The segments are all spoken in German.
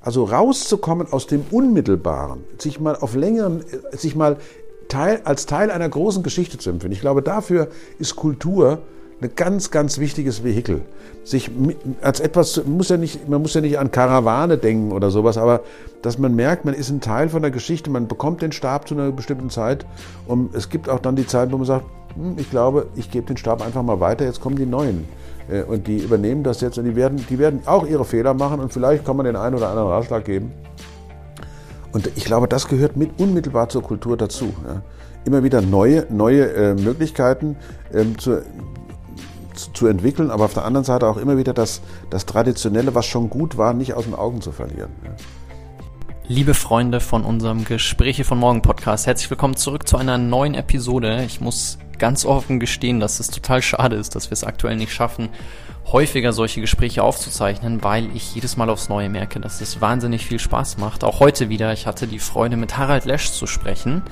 Also rauszukommen aus dem Unmittelbaren, sich mal auf längeren, sich mal Teil, als Teil einer großen Geschichte zu empfinden. Ich glaube, dafür ist Kultur ein ganz, ganz wichtiges Vehikel. Sich als etwas, muss ja nicht, man muss ja nicht an Karawane denken oder sowas, aber dass man merkt, man ist ein Teil von der Geschichte, man bekommt den Stab zu einer bestimmten Zeit und es gibt auch dann die Zeit, wo man sagt, hm, ich glaube, ich gebe den Stab einfach mal weiter, jetzt kommen die Neuen. Äh, und die übernehmen das jetzt und die werden, die werden auch ihre Fehler machen und vielleicht kann man den einen oder anderen Ratschlag geben. Und ich glaube, das gehört mit unmittelbar zur Kultur dazu. Ja. Immer wieder neue, neue äh, Möglichkeiten ähm, zu, zu, zu, entwickeln, aber auf der anderen Seite auch immer wieder das, das Traditionelle, was schon gut war, nicht aus den Augen zu verlieren. Ja. Liebe Freunde von unserem Gespräche von Morgen Podcast, herzlich willkommen zurück zu einer neuen Episode. Ich muss ganz offen gestehen, dass es total schade ist, dass wir es aktuell nicht schaffen, häufiger solche Gespräche aufzuzeichnen, weil ich jedes Mal aufs Neue merke, dass es wahnsinnig viel Spaß macht. Auch heute wieder. Ich hatte die Freude, mit Harald Lesch zu sprechen.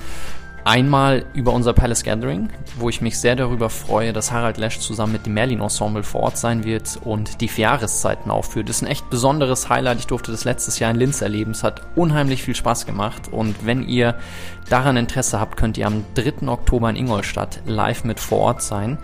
Einmal über unser Palace Gathering, wo ich mich sehr darüber freue, dass Harald Lesch zusammen mit dem Merlin Ensemble vor Ort sein wird und die vier Jahreszeiten aufführt. Das ist ein echt besonderes Highlight. Ich durfte das letztes Jahr in Linz erleben. Es hat unheimlich viel Spaß gemacht. Und wenn ihr daran Interesse habt, könnt ihr am 3. Oktober in Ingolstadt live mit vor Ort sein.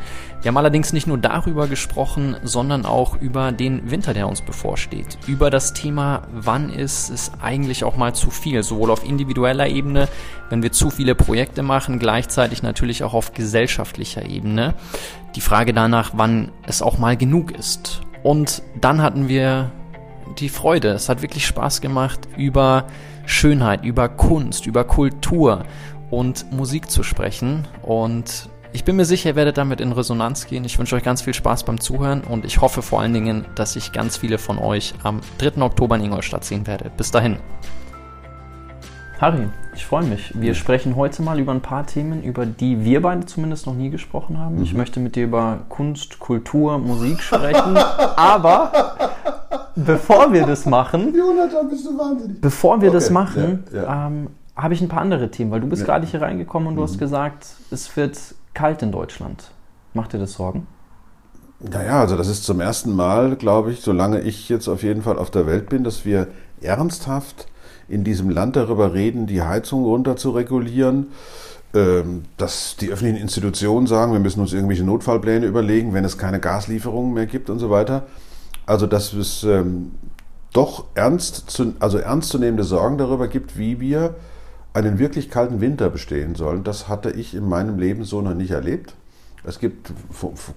Wir haben allerdings nicht nur darüber gesprochen, sondern auch über den Winter, der uns bevorsteht. Über das Thema, wann ist es eigentlich auch mal zu viel, sowohl auf individueller Ebene, wenn wir zu viele Projekte machen, gleichzeitig natürlich auch auf gesellschaftlicher Ebene. Die Frage danach, wann es auch mal genug ist. Und dann hatten wir die Freude. Es hat wirklich Spaß gemacht, über Schönheit, über Kunst, über Kultur und Musik zu sprechen. Und ich bin mir sicher, ihr werdet damit in Resonanz gehen. Ich wünsche euch ganz viel Spaß beim Zuhören und ich hoffe vor allen Dingen, dass ich ganz viele von euch am 3. Oktober in Ingolstadt sehen werde. Bis dahin. Harry, ich freue mich. Wir ja. sprechen heute mal über ein paar Themen, über die wir beide zumindest noch nie gesprochen haben. Mhm. Ich möchte mit dir über Kunst, Kultur, Musik sprechen. aber bevor wir das machen, Jonathan, bist du wahnsinnig. Bevor wir okay. das machen, ja, ja. ähm, habe ich ein paar andere Themen, weil du bist gerade hier reingekommen und du mhm. hast gesagt, es wird kalt in Deutschland. Macht dir das Sorgen? Naja, also das ist zum ersten Mal, glaube ich, solange ich jetzt auf jeden Fall auf der Welt bin, dass wir ernsthaft in diesem Land darüber reden, die Heizung runter zu regulieren, ähm, dass die öffentlichen Institutionen sagen, wir müssen uns irgendwelche Notfallpläne überlegen, wenn es keine Gaslieferungen mehr gibt und so weiter. Also dass es ähm, doch ernst zu, also ernstzunehmende Sorgen darüber gibt, wie wir einen wirklich kalten Winter bestehen sollen, das hatte ich in meinem Leben so noch nicht erlebt. Es gibt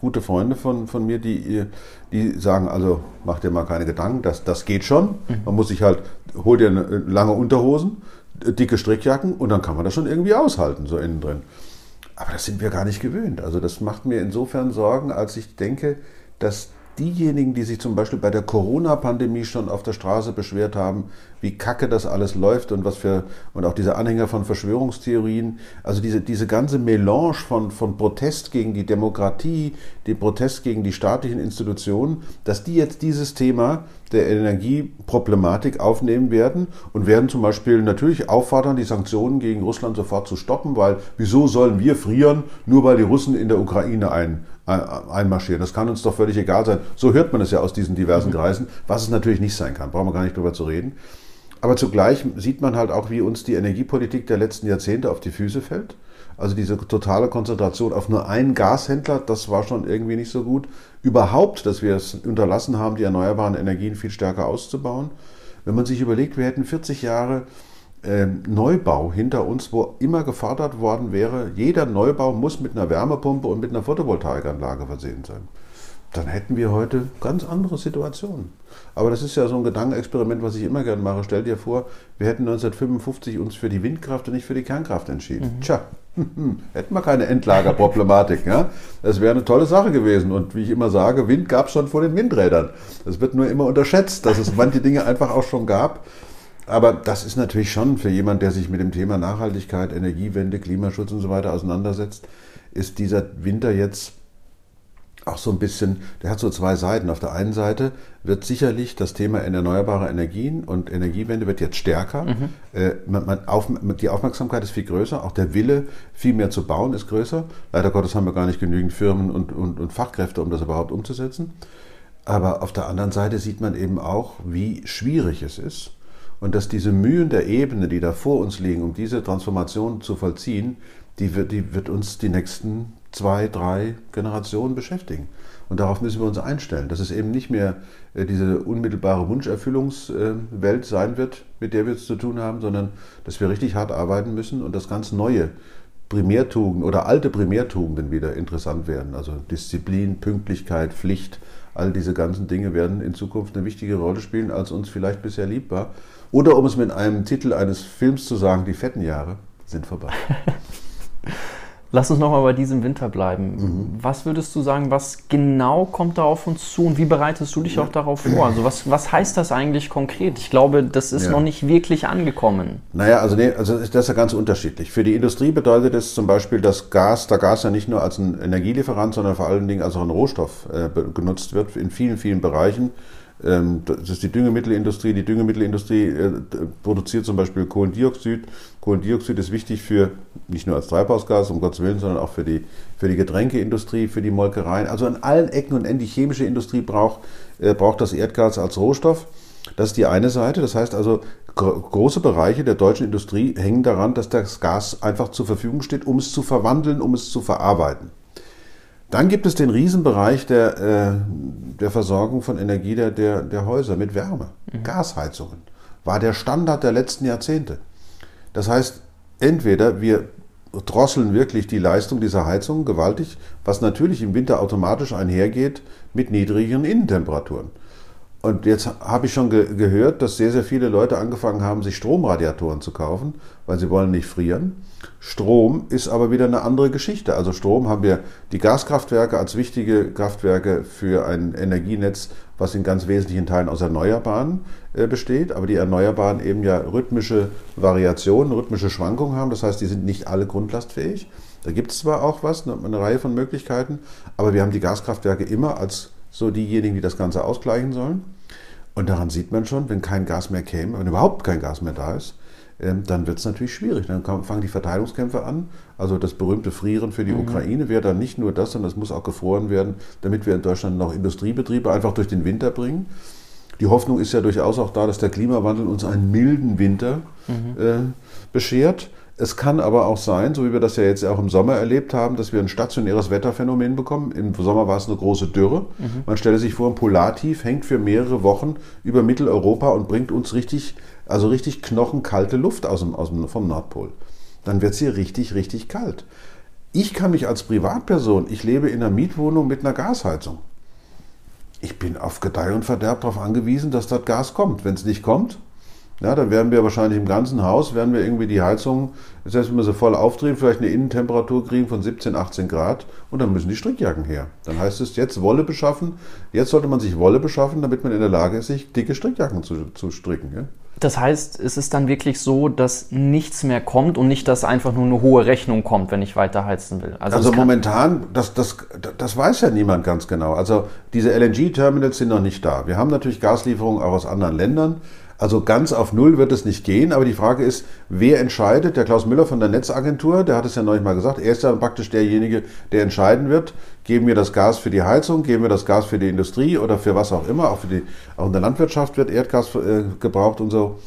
gute Freunde von, von mir, die, die sagen, also mach dir mal keine Gedanken, das, das geht schon. Mhm. Man muss sich halt, hol dir lange Unterhosen, dicke Strickjacken und dann kann man das schon irgendwie aushalten, so innen drin. Aber das sind wir gar nicht gewöhnt. Also das macht mir insofern Sorgen, als ich denke, dass diejenigen, die sich zum Beispiel bei der Corona-Pandemie schon auf der Straße beschwert haben, wie kacke das alles läuft und was für, und auch diese Anhänger von Verschwörungstheorien, also diese, diese ganze Melange von, von Protest gegen die Demokratie, die Protest gegen die staatlichen Institutionen, dass die jetzt dieses Thema der Energieproblematik aufnehmen werden und werden zum Beispiel natürlich auffordern, die Sanktionen gegen Russland sofort zu stoppen, weil wieso sollen wir frieren, nur weil die Russen in der Ukraine ein, einmarschieren. Das kann uns doch völlig egal sein. So hört man es ja aus diesen diversen mhm. Kreisen, was es natürlich nicht sein kann. Brauchen wir gar nicht drüber zu reden. Aber zugleich sieht man halt auch, wie uns die Energiepolitik der letzten Jahrzehnte auf die Füße fällt. Also diese totale Konzentration auf nur einen Gashändler, das war schon irgendwie nicht so gut. Überhaupt, dass wir es unterlassen haben, die erneuerbaren Energien viel stärker auszubauen. Wenn man sich überlegt, wir hätten 40 Jahre ähm, Neubau hinter uns, wo immer gefordert worden wäre, jeder Neubau muss mit einer Wärmepumpe und mit einer Photovoltaikanlage versehen sein. Dann hätten wir heute ganz andere Situationen. Aber das ist ja so ein Gedankenexperiment, was ich immer gerne mache. Stell dir vor, wir hätten 1955 uns für die Windkraft und nicht für die Kernkraft entschieden. Mhm. Tja, hätten wir keine Endlagerproblematik. ja? Das wäre eine tolle Sache gewesen. Und wie ich immer sage, Wind gab es schon vor den Windrädern. Das wird nur immer unterschätzt, dass es manche Dinge einfach auch schon gab aber das ist natürlich schon für jemand, der sich mit dem Thema Nachhaltigkeit, Energiewende, Klimaschutz und so weiter auseinandersetzt, ist dieser Winter jetzt auch so ein bisschen, der hat so zwei Seiten. Auf der einen Seite wird sicherlich das Thema erneuerbare Energien und Energiewende wird jetzt stärker. Mhm. Äh, man, man auf, die Aufmerksamkeit ist viel größer, auch der Wille, viel mehr zu bauen, ist größer. Leider Gottes haben wir gar nicht genügend Firmen und, und, und Fachkräfte, um das überhaupt umzusetzen. Aber auf der anderen Seite sieht man eben auch, wie schwierig es ist, Und dass diese Mühen der Ebene, die da vor uns liegen, um diese Transformation zu vollziehen, die wird, die wird uns die nächsten zwei, drei Generationen beschäftigen. Und darauf müssen wir uns einstellen, dass es eben nicht mehr äh, diese unmittelbare Wunscherfüllungswelt sein wird, mit der wir es zu tun haben, sondern dass wir richtig hart arbeiten müssen und das ganz neue Primärtugenden oder alte Primärtugenden wieder interessant werden. Also Disziplin, Pünktlichkeit, Pflicht, all diese ganzen Dinge werden in Zukunft eine wichtige Rolle spielen, als uns vielleicht bisher lieb war. Oder um es mit einem Titel eines Films zu sagen, die fetten Jahre sind vorbei. Lass uns nochmal bei diesem Winter bleiben. Mhm. Was würdest du sagen, was genau kommt da auf uns zu und wie bereitest du dich ja. auch darauf vor? Also was, was heißt das eigentlich konkret? Ich glaube, das ist ja. noch nicht wirklich angekommen. Naja, also, nee, also das ist ja ganz unterschiedlich. Für die Industrie bedeutet es zum Beispiel, dass Gas, da Gas ja nicht nur als ein Energielieferant, sondern vor allen Dingen als auch ein Rohstoff äh, genutzt wird in vielen, vielen Bereichen. Ähm, das ist die Düngemittelindustrie. Die Düngemittelindustrie äh, produziert zum Beispiel Kohlendioxid. Kohlendioxid ist wichtig für, nicht nur als Treibhausgas, um Gottes Willen, sondern auch für die, für die Getränkeindustrie, für die Molkereien. Also an allen Ecken und Enden, die chemische Industrie braucht, äh, braucht das Erdgas als Rohstoff. Das ist die eine Seite. Das heißt also, große Bereiche der deutschen Industrie hängen daran, dass das Gas einfach zur Verfügung steht, um es zu verwandeln, um es zu verarbeiten. Dann gibt es den Riesenbereich der, äh, der Versorgung von Energie der, der, der Häuser mit Wärme. Mhm. Gasheizungen war der Standard der letzten Jahrzehnte. Das heißt, entweder wir drosseln wirklich die Leistung dieser Heizungen gewaltig, was natürlich im Winter automatisch einhergeht mit niedrigeren Innentemperaturen. Und jetzt habe ich schon ge gehört, dass sehr, sehr viele Leute angefangen haben, sich Stromradiatoren zu kaufen, weil sie wollen nicht frieren. Strom ist aber wieder eine andere Geschichte. Also Strom haben wir die Gaskraftwerke als wichtige Kraftwerke für ein Energienetz, was in ganz wesentlichen Teilen aus Erneuerbaren äh, besteht, aber die Erneuerbaren eben ja rhythmische Variationen, rhythmische Schwankungen haben. Das heißt, die sind nicht alle grundlastfähig. Da gibt es zwar auch was, eine, eine Reihe von Möglichkeiten, aber wir haben die Gaskraftwerke immer als so diejenigen, die das Ganze ausgleichen sollen. Und daran sieht man schon, wenn kein Gas mehr käme, wenn überhaupt kein Gas mehr da ist, dann wird es natürlich schwierig. Dann fangen die Verteilungskämpfe an. Also das berühmte Frieren für die mhm. Ukraine wäre dann nicht nur das, sondern es muss auch gefroren werden, damit wir in Deutschland noch Industriebetriebe einfach durch den Winter bringen. Die Hoffnung ist ja durchaus auch da, dass der Klimawandel uns einen milden Winter mhm. äh, beschert. Es kann aber auch sein, so wie wir das ja jetzt auch im Sommer erlebt haben, dass wir ein stationäres Wetterphänomen bekommen. Im Sommer war es eine große Dürre. Mhm. Man stelle sich vor, ein Polartief hängt für mehrere Wochen über Mitteleuropa und bringt uns richtig, also richtig knochenkalte Luft aus dem, aus dem, vom Nordpol. Dann wird es hier richtig, richtig kalt. Ich kann mich als Privatperson, ich lebe in einer Mietwohnung mit einer Gasheizung. Ich bin auf Gedeih und Verderb darauf angewiesen, dass das Gas kommt. Wenn es nicht kommt, ja, dann werden wir wahrscheinlich im ganzen Haus, werden wir irgendwie die Heizung, selbst wenn wir sie voll aufdrehen, vielleicht eine Innentemperatur kriegen von 17, 18 Grad und dann müssen die Strickjacken her. Dann heißt es jetzt Wolle beschaffen. Jetzt sollte man sich Wolle beschaffen, damit man in der Lage ist, sich dicke Strickjacken zu, zu stricken. Ja? Das heißt, es ist dann wirklich so, dass nichts mehr kommt und nicht, dass einfach nur eine hohe Rechnung kommt, wenn ich weiter heizen will. Also, also momentan, das, das, das weiß ja niemand ganz genau. Also diese LNG-Terminals sind noch nicht da. Wir haben natürlich Gaslieferungen auch aus anderen Ländern. Also ganz auf Null wird es nicht gehen, aber die Frage ist, wer entscheidet? Der Klaus Müller von der Netzagentur, der hat es ja neulich mal gesagt, er ist ja praktisch derjenige, der entscheiden wird, geben wir das Gas für die Heizung, geben wir das Gas für die Industrie oder für was auch immer, auch, für die, auch in der Landwirtschaft wird Erdgas äh, gebraucht und so.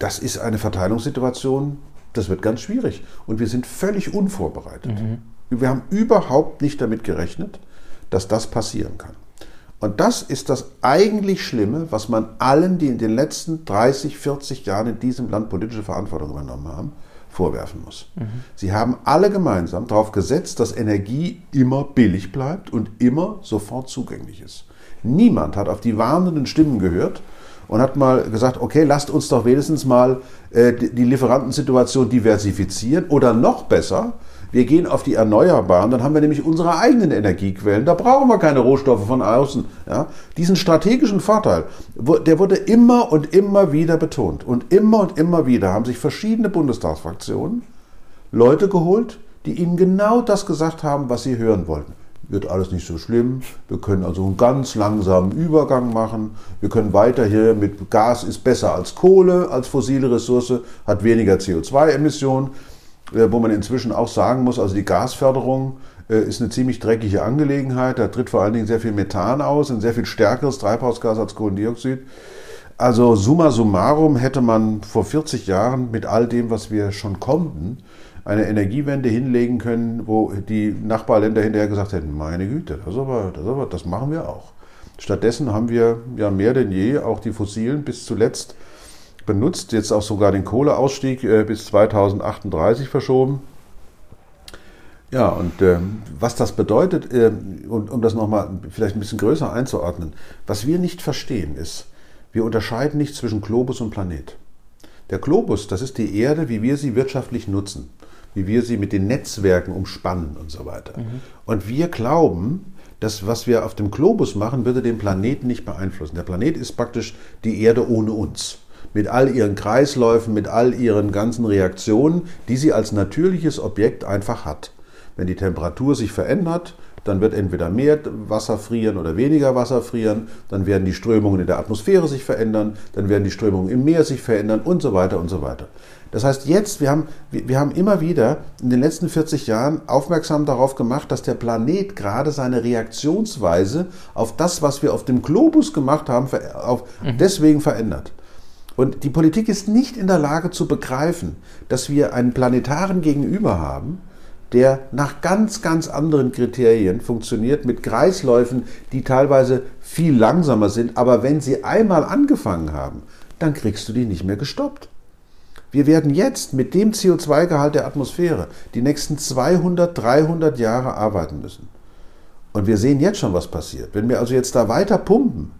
Das ist eine Verteilungssituation, das wird ganz schwierig. Und wir sind völlig unvorbereitet. Mhm. Wir haben überhaupt nicht damit gerechnet, dass das passieren kann. Und das ist das eigentlich Schlimme, was man allen, die in den letzten 30, 40 Jahren in diesem Land politische Verantwortung übernommen haben, vorwerfen muss. Mhm. Sie haben alle gemeinsam darauf gesetzt, dass Energie immer billig bleibt und immer sofort zugänglich ist. Niemand hat auf die warnenden Stimmen gehört und hat mal gesagt, okay, lasst uns doch wenigstens mal äh, die Lieferantensituation diversifizieren oder noch besser, wir gehen auf die Erneuerbaren, dann haben wir nämlich unsere eigenen Energiequellen. Da brauchen wir keine Rohstoffe von außen. Ja? Diesen strategischen Vorteil, der wurde immer und immer wieder betont. Und immer und immer wieder haben sich verschiedene Bundestagsfraktionen Leute geholt, die ihnen genau das gesagt haben, was sie hören wollten. Wird alles nicht so schlimm. Wir können also einen ganz langsamen Übergang machen. Wir können weiter hier mit Gas ist besser als Kohle, als fossile Ressource, hat weniger CO2-Emissionen. Äh, wo man inzwischen auch sagen muss, also die Gasförderung äh, ist eine ziemlich dreckige Angelegenheit. Da tritt vor allen Dingen sehr viel Methan aus, ein sehr viel stärkeres Treibhausgas als Kohlendioxid. Also summa summarum hätte man vor 40 Jahren mit all dem, was wir schon konnten, eine Energiewende hinlegen können, wo die Nachbarländer hinterher gesagt hätten, meine Güte, das, aber, das, aber, das machen wir auch. Stattdessen haben wir ja mehr denn je auch die Fossilen bis zuletzt benutzt, jetzt auch sogar den Kohleausstieg äh, bis 2038 verschoben. Ja, und äh, was das bedeutet, äh, und um das nochmal vielleicht ein bisschen größer einzuordnen, was wir nicht verstehen ist, wir unterscheiden nicht zwischen Globus und Planet. Der Globus, das ist die Erde, wie wir sie wirtschaftlich nutzen, wie wir sie mit den Netzwerken umspannen und so weiter. Mhm. Und wir glauben, das, was wir auf dem Globus machen, würde den Planeten nicht beeinflussen. Der Planet ist praktisch die Erde ohne uns. Mit all ihren Kreisläufen, mit all ihren ganzen Reaktionen, die sie als natürliches Objekt einfach hat. Wenn die Temperatur sich verändert, dann wird entweder mehr Wasser frieren oder weniger Wasser frieren, dann werden die Strömungen in der Atmosphäre sich verändern, dann werden die Strömungen im Meer sich verändern und so weiter und so weiter. Das heißt, jetzt, wir haben, wir haben immer wieder in den letzten 40 Jahren aufmerksam darauf gemacht, dass der Planet gerade seine Reaktionsweise auf das, was wir auf dem Globus gemacht haben, auf, mhm. deswegen verändert. Und die Politik ist nicht in der Lage zu begreifen, dass wir einen planetaren Gegenüber haben, der nach ganz, ganz anderen Kriterien funktioniert, mit Kreisläufen, die teilweise viel langsamer sind, aber wenn sie einmal angefangen haben, dann kriegst du die nicht mehr gestoppt. Wir werden jetzt mit dem CO2-Gehalt der Atmosphäre die nächsten 200, 300 Jahre arbeiten müssen. Und wir sehen jetzt schon, was passiert. Wenn wir also jetzt da weiter pumpen,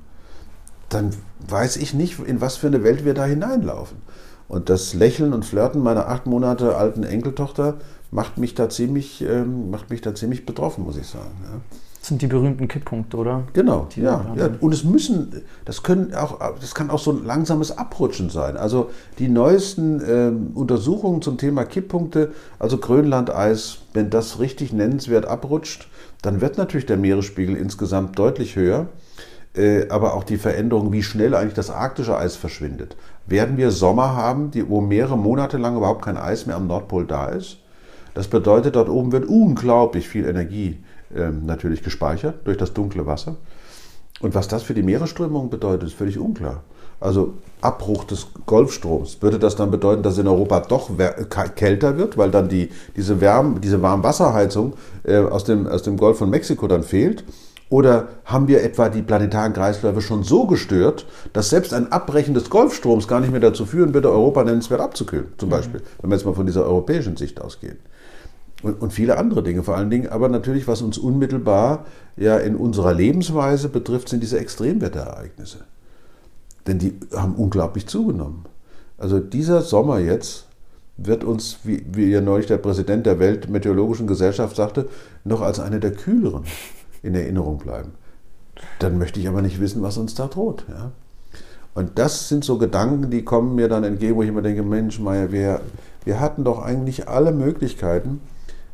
dann weiß ich nicht, in was für eine Welt wir da hineinlaufen. Und das Lächeln und Flirten meiner acht Monate alten Enkeltochter macht mich da ziemlich, ähm, macht mich da ziemlich betroffen, muss ich sagen. Ja. Das sind die berühmten Kipppunkte, oder? Genau, die ja, ja. Und es müssen, das können auch, das kann auch so ein langsames Abrutschen sein. Also die neuesten ähm, Untersuchungen zum Thema Kipppunkte, also Grönlandeis, wenn das richtig nennenswert abrutscht, dann wird natürlich der Meeresspiegel insgesamt deutlich höher. Äh, aber auch die Veränderung, wie schnell eigentlich das arktische Eis verschwindet. Werden wir Sommer haben, die, wo mehrere Monate lang überhaupt kein Eis mehr am Nordpol da ist? Das bedeutet, dort oben wird unglaublich viel Energie ähm, natürlich gespeichert durch das dunkle Wasser. Und was das für die Meeresströmung bedeutet, ist völlig unklar. Also Abbruch des Golfstroms, würde das dann bedeuten, dass in Europa doch kälter wird, weil dann die, diese, Wärme, diese Warmwasserheizung äh, aus, dem, aus dem Golf von Mexiko dann fehlt? Oder haben wir etwa die planetaren Kreisläufe schon so gestört, dass selbst ein Abbrechen des Golfstroms gar nicht mehr dazu führen würde, Europa nennenswert abzukühlen, zum mhm. Beispiel, wenn wir jetzt mal von dieser europäischen Sicht ausgehen? und, und viele andere Dinge vor allen Dingen. Aber natürlich, was uns unmittelbar ja in unserer Lebensweise betrifft, sind diese Extremwetterereignisse. Denn die haben unglaublich zugenommen. Also dieser Sommer jetzt wird uns, wie, wie ja neulich der Präsident der Weltmeteorologischen Gesellschaft sagte, noch als eine der kühleren in Erinnerung bleiben. Dann möchte ich aber nicht wissen, was uns da droht. Ja? Und das sind so Gedanken, die kommen mir dann entgegen, wo ich immer denke, Mensch, Meier, wir, wir hatten doch eigentlich alle Möglichkeiten,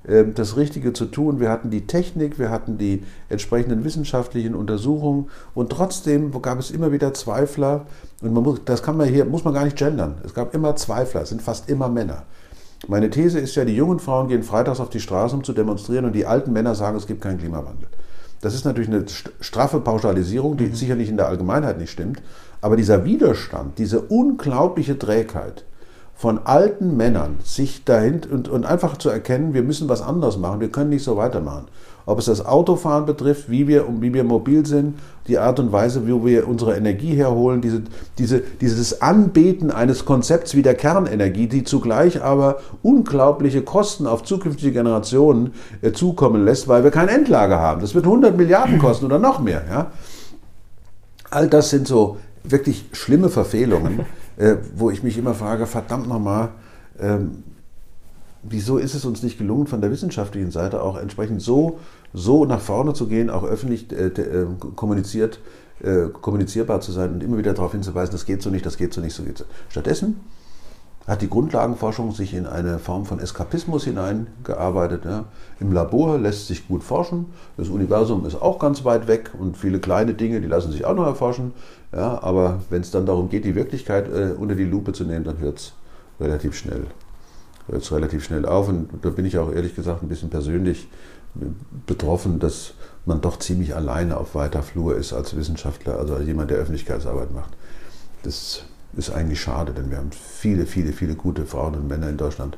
ähm, das Richtige zu tun. Wir hatten die Technik, wir hatten die entsprechenden wissenschaftlichen Untersuchungen und trotzdem gab es immer wieder Zweifler. Und man muss, das kann man hier, muss man gar nicht gendern. Es gab immer Zweifler, es sind fast immer Männer. Meine These ist ja, die jungen Frauen gehen freitags auf die Straße, um zu demonstrieren und die alten Männer sagen, es gibt keinen Klimawandel. Das ist natürlich eine straffe Pauschalisierung, die mhm. sicherlich in der Allgemeinheit nicht stimmt. Aber dieser Widerstand, diese unglaubliche Trägheit, von alten Männern, sich dahin und, und einfach zu erkennen, wir müssen was anderes machen, wir können nicht so weitermachen. Ob es das Autofahren betrifft, wie wir, wie wir mobil sind, die Art und Weise, wie wir unsere Energie herholen, diese, diese, dieses Anbeten eines Konzepts wie der Kernenergie, die zugleich aber unglaubliche Kosten auf zukünftige Generationen äh, zukommen lässt, weil wir kein Endlager haben. Das wird 100 Milliarden kosten oder noch mehr. Ja? All das sind so wirklich schlimme Verfehlungen äh, wo ich mich immer frage, verdammt nochmal, ähm, wieso ist es uns nicht gelungen, von der wissenschaftlichen Seite auch entsprechend so, so nach vorne zu gehen, auch öffentlich äh, äh, kommuniziert, kommunizierbar zu sein und immer wieder darauf hinzuweisen, das geht so nicht, das geht so nicht, so geht so. Stattdessen hat die Grundlagenforschung sich in eine Form von Eskapismus hineingearbeitet. Ja. Im Labor lässt sich gut forschen, das Universum ist auch ganz weit weg und viele kleine Dinge, die lassen sich auch noch erforschen. Ja, aber wenn es dann darum geht, die Wirklichkeit äh, unter die Lupe zu nehmen, dann hört es relativ schnell, hört's relativ schnell auf. Und da bin ich auch ehrlich gesagt ein bisschen persönlich betroffen, dass man doch ziemlich alleine auf weiter Flur ist als Wissenschaftler, also als jemand, der Öffentlichkeitsarbeit macht. das ist eigentlich schade, denn wir haben viele, viele, viele gute Frauen und Männer in Deutschland,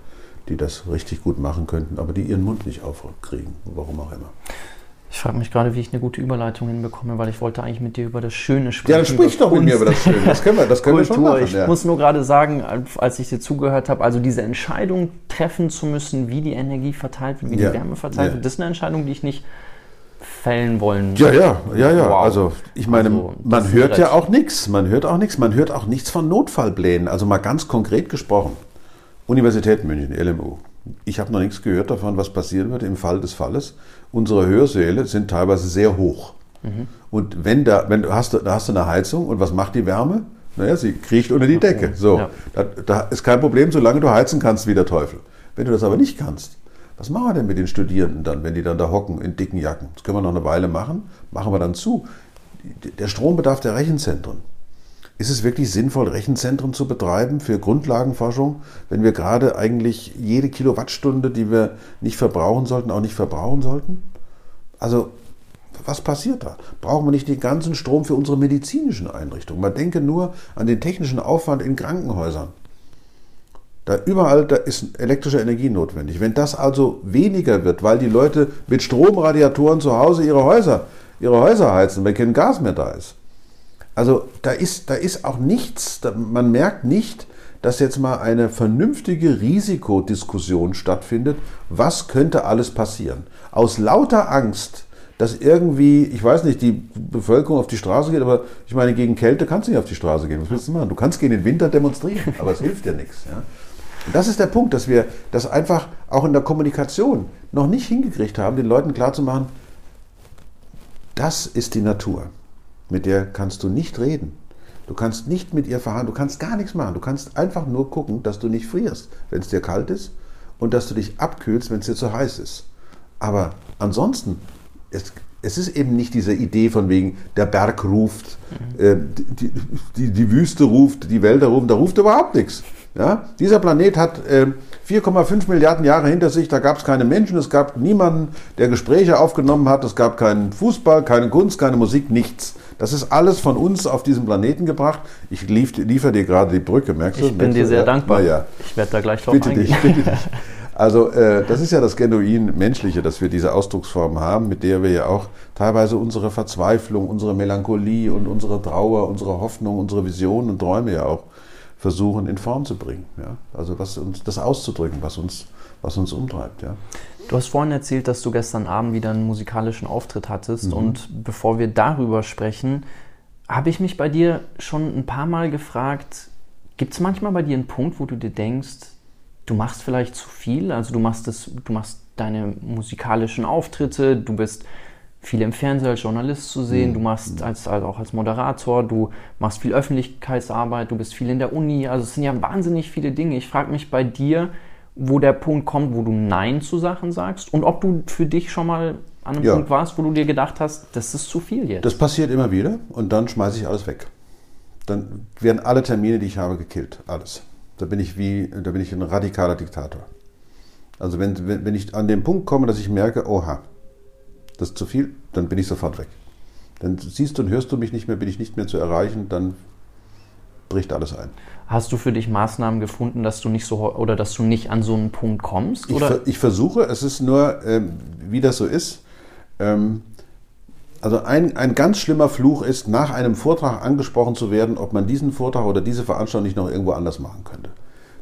die das richtig gut machen könnten, aber die ihren Mund nicht aufkriegen, warum auch immer. Ich frage mich gerade, wie ich eine gute Überleitung hinbekomme, weil ich wollte eigentlich mit dir über das Schöne sprechen. Ja, dann sprich doch mit mir über das Schöne. Das können wir, das können wir schon machen. Ich ja. muss nur gerade sagen, als ich dir zugehört habe, also diese Entscheidung treffen zu müssen, wie die Energie verteilt wird, wie ja. die Wärme verteilt wird, ja. das ist eine Entscheidung, die ich nicht fällen wollen. Ja, ja, ja, ja. Wow. Also ich meine, also, man hört ja auch nichts. Man hört auch nichts. Man hört auch nichts von Notfallplänen. Also mal ganz konkret gesprochen. Universität München, LMU. Ich habe noch nichts gehört davon, was passieren wird im Fall des Falles. Unsere Hörsäle sind teilweise sehr hoch. Mhm. Und wenn da, wenn du hast, da hast du eine Heizung und was macht die Wärme? Naja, sie kriecht unter die Decke. So, ja. da, da ist kein Problem, solange du heizen kannst wie der Teufel. Wenn du das aber nicht kannst, was machen wir denn mit den Studierenden dann, wenn die dann da hocken in dicken Jacken? Das können wir noch eine Weile machen, machen wir dann zu. Der Strombedarf der Rechenzentren. Ist es wirklich sinnvoll, Rechenzentren zu betreiben für Grundlagenforschung, wenn wir gerade eigentlich jede Kilowattstunde, die wir nicht verbrauchen sollten, auch nicht verbrauchen sollten? Also, was passiert da? Brauchen wir nicht den ganzen Strom für unsere medizinischen Einrichtungen? Man denke nur an den technischen Aufwand in Krankenhäusern. Da überall da ist elektrische Energie notwendig. Wenn das also weniger wird, weil die Leute mit Stromradiatoren zu Hause ihre Häuser, ihre Häuser heizen, weil kein Gas mehr da ist. Also da ist, da ist auch nichts, man merkt nicht, dass jetzt mal eine vernünftige Risikodiskussion stattfindet. Was könnte alles passieren? Aus lauter Angst, dass irgendwie, ich weiß nicht, die Bevölkerung auf die Straße geht, aber ich meine, gegen Kälte kannst du nicht auf die Straße gehen. Was willst du machen? Du kannst gegen den Winter demonstrieren, aber es hilft dir nichts. Ja? Und das ist der Punkt, dass wir das einfach auch in der Kommunikation noch nicht hingekriegt haben, den Leuten klarzumachen, das ist die Natur. Mit der kannst du nicht reden. Du kannst nicht mit ihr verhandeln, du kannst gar nichts machen. Du kannst einfach nur gucken, dass du nicht frierst, wenn es dir kalt ist und dass du dich abkühlst, wenn es dir zu heiß ist. Aber ansonsten, es, es ist eben nicht diese Idee von wegen, der Berg ruft, äh, die, die, die Wüste ruft, die Wälder rufen, da ruft überhaupt nichts. Ja? Dieser Planet hat äh, 4,5 Milliarden Jahre hinter sich, da gab es keine Menschen, es gab niemanden, der Gespräche aufgenommen hat, es gab keinen Fußball, keine Kunst, keine Musik, nichts. Das ist alles von uns auf diesen Planeten gebracht. Ich lief, liefere dir gerade die Brücke, merkst du? Ich bin dir sehr ja? dankbar. Ja. Ich werde da gleich drauf bitte eingehen. Dich, bitte dich. Also äh, das ist ja das genuin Menschliche, dass wir diese Ausdrucksform haben, mit der wir ja auch teilweise unsere Verzweiflung, unsere Melancholie und unsere Trauer, unsere Hoffnung, unsere Visionen und Träume ja auch versuchen in Form zu bringen. Ja? Also was uns, das auszudrücken, was uns, was uns umtreibt. Ja? Du hast vorhin erzählt, dass du gestern Abend wieder einen musikalischen Auftritt hattest. Mhm. Und bevor wir darüber sprechen, habe ich mich bei dir schon ein paar Mal gefragt, gibt es manchmal bei dir einen Punkt, wo du dir denkst, du machst vielleicht zu viel? Also du machst das, du machst deine musikalischen Auftritte, du bist viel im Fernsehen als Journalist zu sehen, du mhm. machst als, also auch als Moderator, du machst viel Öffentlichkeitsarbeit, du bist viel in der Uni, also es sind ja wahnsinnig viele Dinge. Ich frage mich bei dir, wo der Punkt kommt, wo du Nein zu Sachen sagst und ob du für dich schon mal an einem ja. Punkt warst, wo du dir gedacht hast, das ist zu viel jetzt. Das passiert immer wieder und dann schmeiße ich alles weg. Dann werden alle Termine, die ich habe, gekillt. Alles. Da bin ich wie, da bin ich ein radikaler Diktator. Also wenn, wenn, wenn ich an den Punkt komme, dass ich merke, oha, das ist zu viel, dann bin ich sofort weg. Dann siehst du und hörst du mich nicht mehr, bin ich nicht mehr zu erreichen, dann bricht alles ein. Hast du für dich Maßnahmen gefunden, dass du nicht so oder dass du nicht an so einen Punkt kommst? Ich, ver, ich versuche, es ist nur, ähm, wie das so ist. Ähm, also ein, ein ganz schlimmer Fluch ist, nach einem Vortrag angesprochen zu werden, ob man diesen Vortrag oder diese Veranstaltung nicht noch irgendwo anders machen könnte.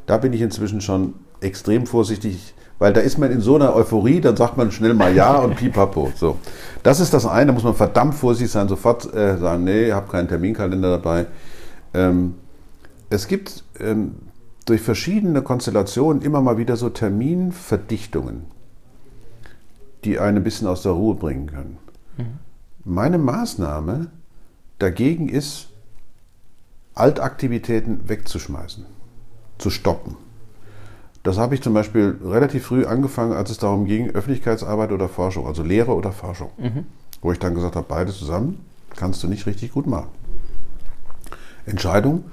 Da bin ich inzwischen schon extrem vorsichtig weil da ist man in so einer Euphorie, dann sagt man schnell mal ja und pipapo. So. Das ist das eine, da muss man verdammt vorsichtig sein, sofort äh, sagen, nee, ich habe keinen Terminkalender dabei. Ähm, es gibt ähm, durch verschiedene Konstellationen immer mal wieder so Terminverdichtungen, die einen ein bisschen aus der Ruhe bringen können. Mhm. Meine Maßnahme dagegen ist, Altaktivitäten wegzuschmeißen, zu stoppen. Das habe ich zum Beispiel relativ früh angefangen, als es darum ging, Öffentlichkeitsarbeit oder Forschung, also Lehre oder Forschung. Mhm. Wo ich dann gesagt habe, beides zusammen kannst du nicht richtig gut machen. Entscheidung,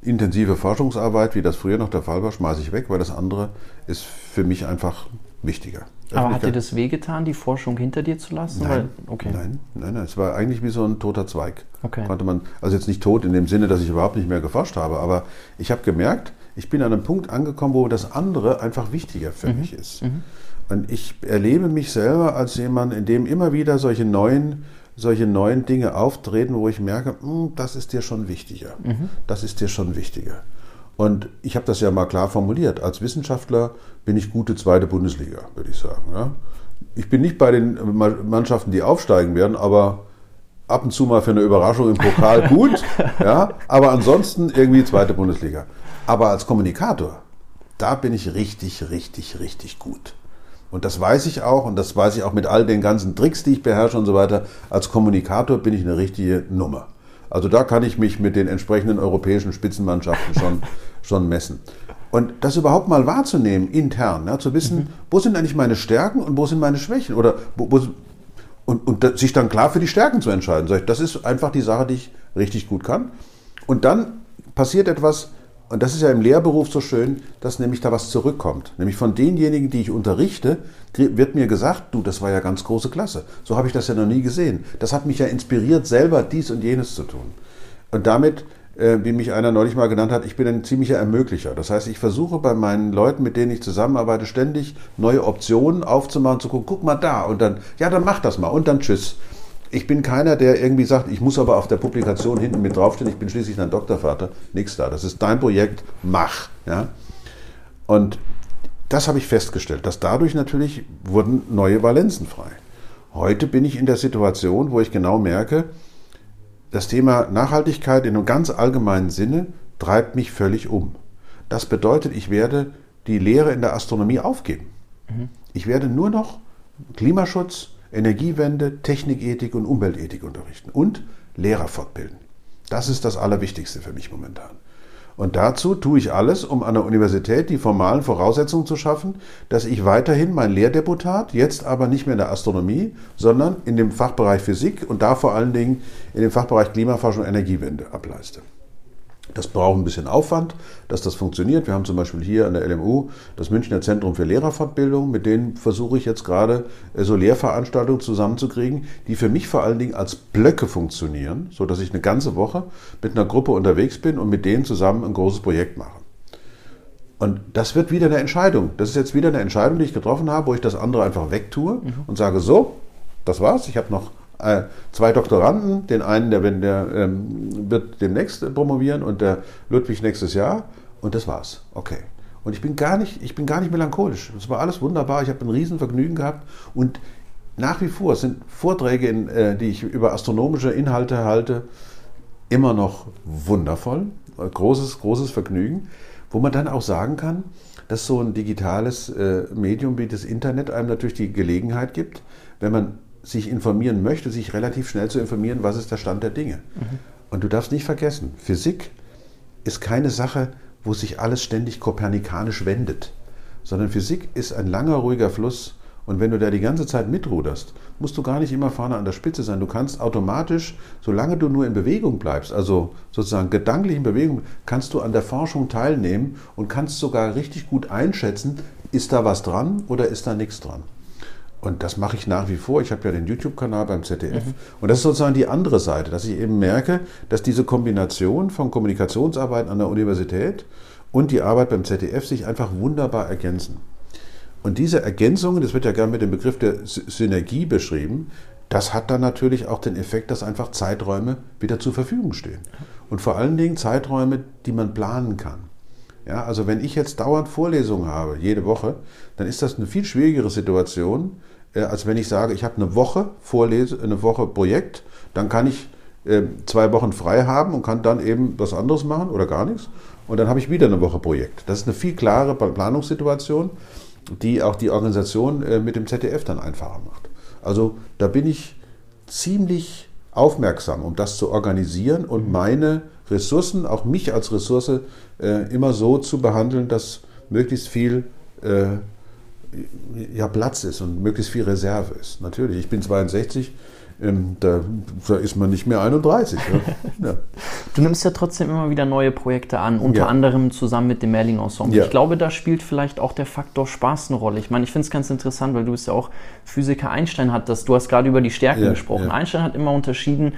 intensive Forschungsarbeit, wie das früher noch der Fall war, schmeiße ich weg, weil das andere ist für mich einfach wichtiger. Aber hat dir das wehgetan, die Forschung hinter dir zu lassen? Nein, Weil, okay. nein, nein, nein. Es war eigentlich wie so ein toter Zweig. Okay. Konnte man, also jetzt nicht tot in dem Sinne, dass ich überhaupt nicht mehr geforscht habe, aber ich habe gemerkt, ich bin an einem Punkt angekommen, wo das andere einfach wichtiger für mich ist. Und ich erlebe mich selber als jemand, in dem immer wieder solche neuen, solche neuen Dinge auftreten, wo ich merke, "Hm, das ist dir schon wichtiger. Das ist dir schon wichtiger. Und ich habe das ja mal klar formuliert. Als Wissenschaftler bin ich gute zweite Bundesliga, würde ich sagen. Ja. Ich bin nicht bei den Mannschaften, die aufsteigen werden, aber ab und zu mal für eine Überraschung im Pokal gut. ja, aber ansonsten irgendwie zweite Bundesliga. Aber als Kommunikator, da bin ich richtig, richtig, richtig gut. Und das weiß ich auch und das weiß ich auch mit all den ganzen Tricks, die ich beherrsche und so weiter. Als Kommunikator bin ich eine richtige Nummer. Also da kann ich mich mit den entsprechenden europäischen Spitzenmannschaften schon, schon messen. Und das überhaupt mal wahrzunehmen, intern, ja, zu wissen, wo sind eigentlich meine Stärken und wo sind meine Schwächen? Oder wo, wo, und, und sich dann klar für die Stärken zu entscheiden. Das ist einfach die Sache, die ich richtig gut kann. Und dann passiert etwas, und das ist ja im Lehrberuf so schön, dass nämlich da was zurückkommt. Nämlich von denjenigen, die ich unterrichte, wird mir gesagt, du, das war ja ganz große Klasse. So habe ich das ja noch nie gesehen. Das hat mich ja inspiriert, selber dies und jenes zu tun. Und damit, äh, wie mich einer neulich mal genannt hat, ich bin ein ziemlicher Ermöglicher. Das heißt, ich versuche bei meinen Leuten, mit denen ich zusammenarbeite, ständig neue Optionen aufzumachen, zu gucken, guck mal da und dann, ja, dann mach das mal und dann tschüss. Ich bin keiner, der irgendwie sagt, ich muss aber auf der Publikation hinten mit draufstehen, ich bin schließlich dein Doktorvater. Nix da. Das ist dein Projekt, mach. Ja? Und das habe ich festgestellt, dass dadurch natürlich wurden neue Valenzen frei. Heute bin ich in der Situation, wo ich genau merke, das Thema Nachhaltigkeit in einem ganz allgemeinen Sinne treibt mich völlig um. Das bedeutet, ich werde die Lehre in der Astronomie aufgeben. Ich werde nur noch Klimaschutz, Energiewende, Technikethik und Umweltethik unterrichten und Lehrer fortbilden. Das ist das Allerwichtigste für mich momentan. Und dazu tue ich alles, um an der Universität die formalen Voraussetzungen zu schaffen, dass ich weiterhin mein Lehrdeputat, jetzt aber nicht mehr in der Astronomie, sondern in dem Fachbereich Physik und da vor allen Dingen in dem Fachbereich Klimaforschung und Energiewende ableiste. Das braucht ein bisschen Aufwand, dass das funktioniert. Wir haben zum Beispiel hier an der LMU das Münchner Zentrum für Lehrerfortbildung. Mit denen versuche ich jetzt gerade äh, so Lehrveranstaltungen zusammenzukriegen, die für mich vor allen Dingen als Blöcke funktionieren, sodass ich eine ganze Woche mit einer Gruppe unterwegs bin und mit denen zusammen ein großes Projekt mache. Und das wird wieder eine Entscheidung. Das ist jetzt wieder eine Entscheidung, die ich getroffen habe, wo ich das andere einfach wegtue und sage, so, das war's. Ich habe noch äh, zwei Doktoranden. Den einen, der, wenn der ähm, wird demnächst äh, promovieren und der Ludwig nächstes Jahr. Und das war's. Okay. Und ich bin gar nicht, ich bin gar nicht melancholisch. Es war alles wunderbar. Ich habe ein Riesenvergnügen gehabt. Und nach wie vor sind Vorträge, in, äh, die ich über astronomische Inhalte halte, immer noch wundervoll. Großes, großes Vergnügen. Wo man dann auch sagen kann, dass so ein digitales äh, Medium wie das Internet einem natürlich die Gelegenheit gibt, wenn man sich informieren möchte, sich relativ schnell zu informieren, was ist der Stand der Dinge. Und du darfst nicht vergessen, Physik ist keine Sache, wo sich alles ständig kopernikanisch wendet, sondern Physik ist ein langer, ruhiger Fluss. Und wenn du da die ganze Zeit mitruderst, musst du gar nicht immer vorne an der Spitze sein. Du kannst automatisch, solange du nur in Bewegung bleibst, also sozusagen gedanklich in Bewegung, kannst du an der Forschung teilnehmen und kannst sogar richtig gut einschätzen, ist da was dran oder ist da nichts dran. Und das mache ich nach wie vor. Ich habe ja den YouTube-Kanal beim ZDF. Und das ist sozusagen die andere Seite, dass ich eben merke, dass diese Kombination von Kommunikationsarbeit an der Universität und die Arbeit beim ZDF sich einfach wunderbar ergänzen. Und diese Ergänzungen, das wird ja gerne mit dem Begriff der Sy- Synergie beschrieben, das hat dann natürlich auch den Effekt, dass einfach Zeiträume wieder zur Verfügung stehen. Und vor allen Dingen Zeiträume, die man planen kann. Ja, also wenn ich jetzt dauernd Vorlesungen habe, jede Woche, dann ist das eine viel schwierigere Situation, äh, als wenn ich sage, ich habe eine Woche Vorlese, eine Woche Projekt, dann kann ich äh, zwei Wochen frei haben und kann dann eben was anderes machen oder gar nichts. Und dann habe ich wieder eine Woche Projekt. Das ist eine viel klare Planungssituation, die auch die Organisation äh, mit dem ZDF dann einfacher macht. Also da bin ich ziemlich aufmerksam, um das zu organisieren und meine Ressourcen, auch mich als Ressource, äh, immer so zu behandeln, dass möglichst viel ja, Platz ist und möglichst viel Reserve ist. Natürlich, ich bin 62, ähm, da, da, ist man nicht mehr 31. ja. Du nimmst ja trotzdem immer wieder neue Projekte an, unter ja. anderem zusammen mit dem Merlin Ensemble. Ja. Ich glaube, da spielt vielleicht auch der Faktor Spaß eine Rolle. Ich meine, ich finde es ganz interessant, weil du bist ja auch Physiker. Einstein hat das, du hast gerade über die Stärken gesprochen. Einstein hat immer unterschieden,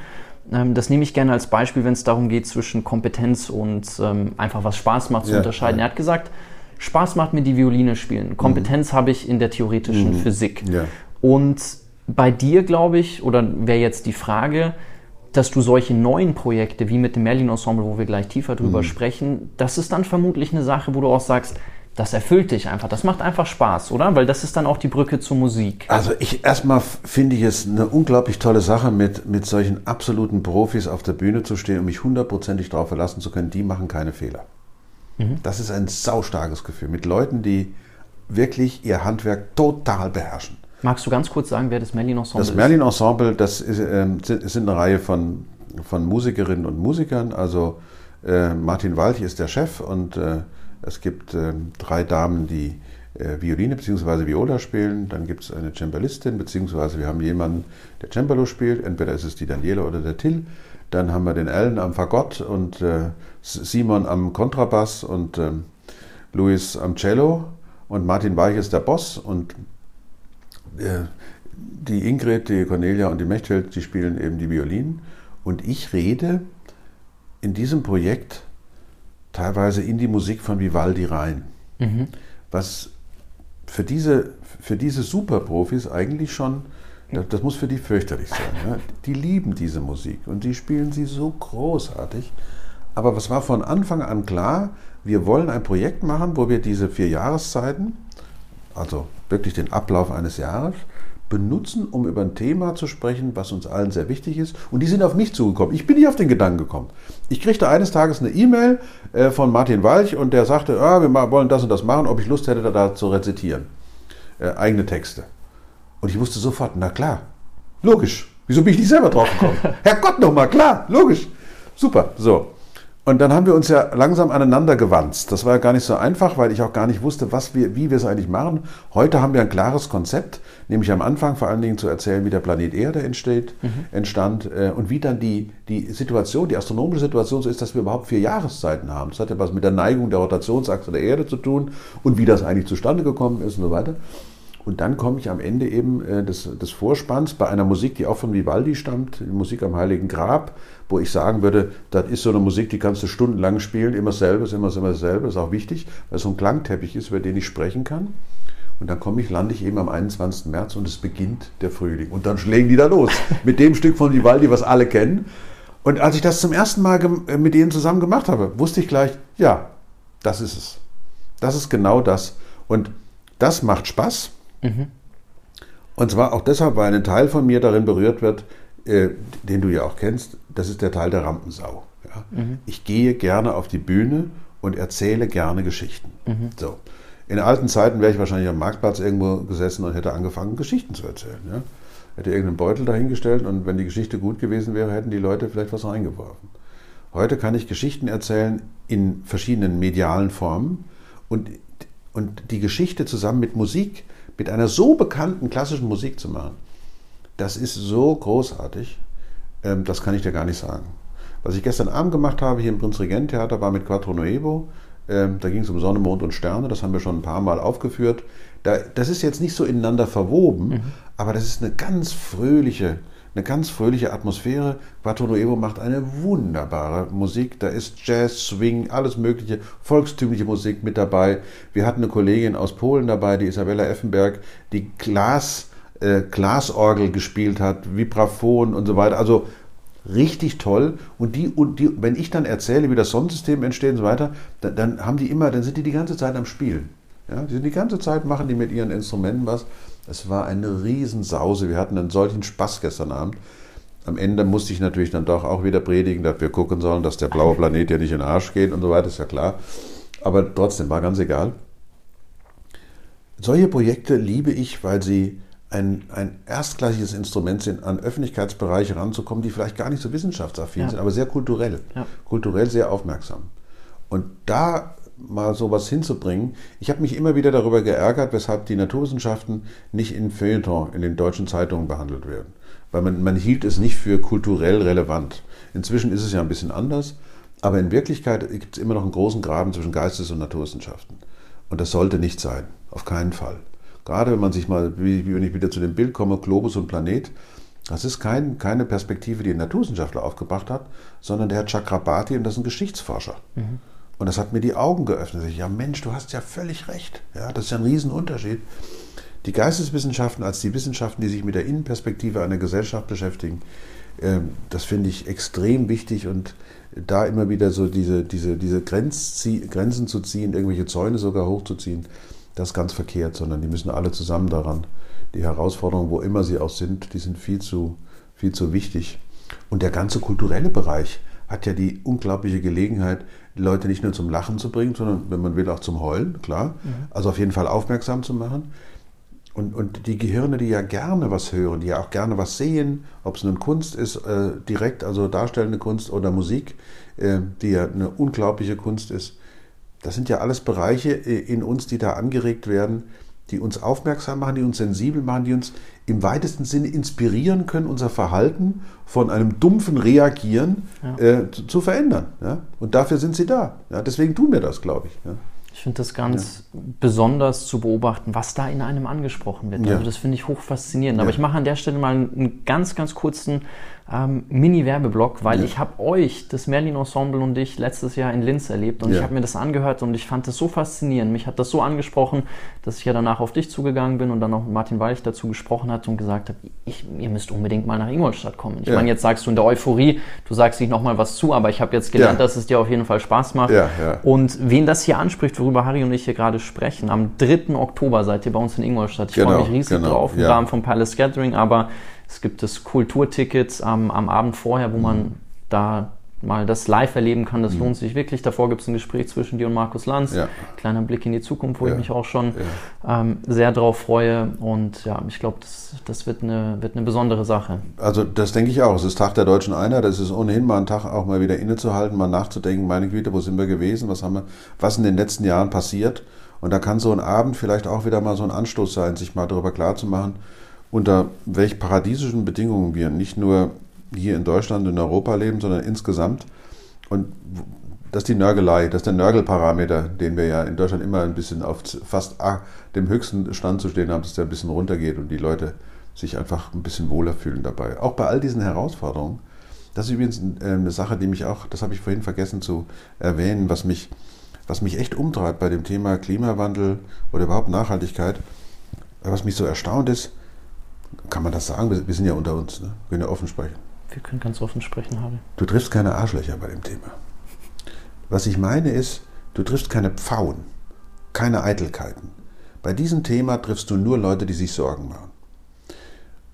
ähm, das nehme ich gerne als Beispiel, wenn es darum geht, zwischen Kompetenz und ähm, einfach was Spaß macht zu unterscheiden. Er hat gesagt, Spaß macht mir die Violine spielen. Kompetenz mhm. habe ich in der theoretischen mhm. Physik. Und bei dir, glaube ich, oder wäre jetzt die Frage, dass du solche neuen Projekte wie mit dem Merlin Ensemble, wo wir gleich tiefer drüber mhm. sprechen, das ist dann vermutlich eine Sache, wo du auch sagst, das erfüllt dich einfach, das macht einfach Spaß, oder? Weil das ist dann auch die Brücke zur Musik. Also ich erstmal finde ich es eine unglaublich tolle Sache, mit, mit solchen absoluten Profis auf der Bühne zu stehen und mich hundertprozentig darauf verlassen zu können, die machen keine Fehler. Mhm. Das ist ein saustarkes Gefühl. Mit Leuten, die wirklich ihr Handwerk total beherrschen. Magst du ganz kurz sagen, wer das Merlin Ensemble ist? Das Merlin Ensemble, das ist, äh, sind, sind, eine Reihe von, von Musikerinnen und Musikern. Also äh, Martin Walch ist der Chef und äh, es gibt ähm, drei Damen, die äh, Violine bzw. Viola spielen. Dann gibt es eine Cembalistin, beziehungsweise wir haben jemanden, der Cembalo spielt. Entweder ist es die Daniela oder der Till. Dann haben wir den Ellen am Fagott und äh, Simon am Kontrabass und äh, Luis am Cello. Und Martin Weich ist der Boss und äh, die Ingrid, die Cornelia und die Mechthild, die spielen eben die Violinen. Und ich rede in diesem Projekt teilweise in die Musik von Vivaldi rein. Mhm. Was für diese, für diese Superprofis eigentlich schon, das, das muss für die fürchterlich sein. Ja? Die lieben diese Musik und die spielen sie so großartig. Aber was war von Anfang an klar? Wir wollen ein Projekt machen, wo wir diese vier Jahreszeiten, also wirklich den Ablauf eines Jahres, benutzen, um über ein Thema zu sprechen, was uns allen sehr wichtig ist. Und die sind auf mich zugekommen. Ich bin nicht auf den Gedanken gekommen. Ich kriegte eines Tages eine E-Mail äh, von Martin Walch und der sagte, ah, wir wollen das und das machen, ob ich Lust hätte, da zu rezitieren. Äh, eigene Texte. Und ich wusste sofort, na klar, logisch. Wieso bin ich nicht selber drauf gekommen? Herrgott nochmal, klar, logisch. Super. So. Und dann haben wir uns ja langsam aneinander gewandt. Das war ja gar nicht so einfach, weil ich auch gar nicht wusste, was wir, wie wir es eigentlich machen. Heute haben wir ein klares Konzept, nämlich am Anfang vor allen Dingen zu erzählen, wie der Planet Erde entsteht, mhm. entstand äh, und wie dann die, die Situation, die astronomische Situation so ist, dass wir überhaupt vier Jahreszeiten haben. Das hat ja was mit der Neigung der Rotationsachse der Erde zu tun und wie das eigentlich zustande gekommen ist und so weiter. Und dann komme ich am Ende eben äh, des, des Vorspanns bei einer Musik, die auch von Vivaldi stammt, die Musik am Heiligen Grab, wo ich sagen würde, das ist so eine Musik, die kannst du stundenlang spielen, immer selber, immer, immer selber, ist auch wichtig, weil es so ein Klangteppich ist, über den ich sprechen kann. Und dann komme ich, lande ich eben am 21. März und es beginnt der Frühling. Und dann schlägen die da los mit dem Stück von Vivaldi, was alle kennen. Und als ich das zum ersten Mal äh, mit ihnen zusammen gemacht habe, wusste ich gleich, ja, das ist es. Das ist genau das. Und das macht Spaß. Mhm. Und zwar auch deshalb, weil ein Teil von mir darin berührt wird, äh, den du ja auch kennst, das ist der Teil der Rampensau. Ja? Mhm. Ich gehe gerne auf die Bühne und erzähle gerne Geschichten. Mhm. So. In alten Zeiten wäre ich wahrscheinlich am Marktplatz irgendwo gesessen und hätte angefangen, Geschichten zu erzählen. Ja? Hätte irgendeinen Beutel dahingestellt und wenn die Geschichte gut gewesen wäre, hätten die Leute vielleicht was reingeworfen. Heute kann ich Geschichten erzählen in verschiedenen medialen Formen und, und die Geschichte zusammen mit Musik mit einer so bekannten klassischen Musik zu machen, das ist so großartig, ähm, das kann ich dir gar nicht sagen. Was ich gestern Abend gemacht habe hier im Prinzregent-Theater war mit Quattro Nuevo. Ähm, da ging es um Sonne, Mond und Sterne, das haben wir schon ein paar Mal aufgeführt. das ist jetzt nicht so ineinander verwoben, mhm. aber das ist eine ganz fröhliche eine ganz fröhliche Atmosphäre. Quattro Nuevo macht eine wunderbare Musik. Da ist Jazz, Swing, alles mögliche, volkstümliche Musik mit dabei. Wir hatten eine Kollegin aus Polen dabei, die Isabella Effenberg, die Glas, äh, Glasorgel gespielt hat, Vibraphon und so weiter. Also richtig toll. Und die, und die, wenn ich dann erzähle, wie das Sonnensystem entsteht und so weiter, dann, dann haben die immer, dann sind die die ganze Zeit am Spielen. Ja, die sind die ganze Zeit, machen die mit ihren Instrumenten was. Es war eine Riesensause. Wir hatten einen solchen Spaß gestern Abend. Am Ende musste ich natürlich dann doch auch wieder predigen, dass wir gucken sollen, dass der blaue Planet ja nicht in den Arsch geht und so weiter, ist ja klar. Aber trotzdem war ganz egal. Solche Projekte liebe ich, weil sie ein, ein erstklassiges Instrument sind, an Öffentlichkeitsbereiche ranzukommen, die vielleicht gar nicht so wissenschaftsaffin ja. sind, aber sehr kulturell. Ja. Kulturell sehr aufmerksam. Und da mal sowas hinzubringen. Ich habe mich immer wieder darüber geärgert, weshalb die Naturwissenschaften nicht in Feuilleton in den deutschen Zeitungen behandelt werden. Weil man, man hielt es nicht für kulturell relevant. Inzwischen ist es ja ein bisschen anders, aber in Wirklichkeit gibt es immer noch einen großen Graben zwischen Geistes- und Naturwissenschaften. Und das sollte nicht sein, auf keinen Fall. Gerade wenn man sich mal, wenn ich wieder zu dem Bild komme, Globus und Planet, das ist kein, keine Perspektive, die ein Naturwissenschaftler aufgebracht hat, sondern der Herr Chakrabarti und das ist ein Geschichtsforscher. Mhm. Und das hat mir die Augen geöffnet. Ich, ja Mensch, du hast ja völlig recht. Ja, das ist ja ein Riesenunterschied. Die Geisteswissenschaften als die Wissenschaften, die sich mit der Innenperspektive einer Gesellschaft beschäftigen, äh, das finde ich extrem wichtig und da immer wieder so diese, diese, diese Grenzen zu ziehen, irgendwelche Zäune sogar hochzuziehen, das ist ganz verkehrt, sondern die müssen alle zusammen daran. Die Herausforderungen, wo immer sie auch sind, die sind viel zu, viel zu wichtig. Und der ganze kulturelle Bereich hat ja die unglaubliche Gelegenheit, die Leute nicht nur zum Lachen zu bringen, sondern, wenn man will, auch zum Heulen, klar. Mhm. Also auf jeden Fall aufmerksam zu machen. Und, und die Gehirne, die ja gerne was hören, die ja auch gerne was sehen, ob es nun Kunst ist, äh, direkt, also darstellende Kunst oder Musik, äh, die ja eine unglaubliche Kunst ist, das sind ja alles Bereiche äh, in uns, die da angeregt werden, die uns aufmerksam machen, die uns sensibel machen, die uns im weitesten Sinne inspirieren können, unser Verhalten von einem dumpfen Reagieren ja. äh, zu, zu, verändern. Ja? Und dafür sind sie da. Ja? Deswegen tun wir das, glaube ich. Ich finde das ganz besonders zu beobachten, was da in einem angesprochen wird. Also das finde ich hoch faszinierend. Aber ich mache an der Stelle mal einen ganz, ganz kurzen ähm, Mini-Werbeblock, weil ja. ich habe euch, das Merlin-Ensemble und ich, letztes Jahr in Linz erlebt und ja. ich habe mir das angehört und ich fand das so faszinierend. Mich hat das so angesprochen, dass ich ja danach auf dich zugegangen bin und dann auch Martin Walch dazu gesprochen hat und gesagt habe, ihr müsst unbedingt mal nach Ingolstadt kommen. Ich ja. meine, jetzt sagst du in der Euphorie, du sagst nicht nochmal was zu, aber ich habe jetzt gelernt, dass es dir auf jeden Fall Spaß macht. Und wen das hier anspricht, worüber Harry und ich hier gerade sprechen, am 3. Oktober seid ihr bei uns in Ingolstadt. Ich genau, freue mich riesig genau, drauf im Rahmen vom Palace Gathering, aber es gibt das Kulturtickets am, am Abend vorher, wo man mhm. da mal das live erleben kann. Das mhm. lohnt sich wirklich. Davor gibt es ein Gespräch zwischen dir und Markus Lanz. Ja. Kleiner Blick in die Zukunft, wo ja. ich mich auch schon ja. ähm, sehr drauf freue. Und ja, ich glaube, das, das wird, eine, wird eine besondere Sache. Also das denke ich auch. Es ist Tag der Deutschen Einheit. Das ist ohnehin mal ein Tag, auch mal wieder innezuhalten, mal nachzudenken, meine Güte, wo sind wir gewesen? Was haben wir, was in den letzten Jahren passiert? Und da kann so ein Abend vielleicht auch wieder mal so ein Anstoß sein, sich mal darüber klarzumachen, unter welch paradiesischen Bedingungen wir nicht nur hier in Deutschland und Europa leben, sondern insgesamt. Und das ist die Nörgelei, das ist der Nörgelparameter, den wir ja in Deutschland immer ein bisschen auf fast ah, dem höchsten Stand zu stehen haben, dass der ein bisschen runtergeht und die Leute sich einfach ein bisschen wohler fühlen dabei. Auch bei all diesen Herausforderungen. Das ist übrigens äh, eine Sache, die mich auch, das habe ich vorhin vergessen zu erwähnen, was mich, was mich echt umtreibt bei dem Thema Klimawandel oder überhaupt Nachhaltigkeit. Was mich so erstaunt ist, kann man das sagen? Wir sind ja unter uns, ne? wir können ja offen sprechen. Wir können ganz offen sprechen, Harry. Du triffst keine Arschlöcher bei dem Thema. Was ich meine ist, du triffst keine Pfauen, keine Eitelkeiten. Bei diesem Thema triffst du nur Leute, die sich Sorgen machen.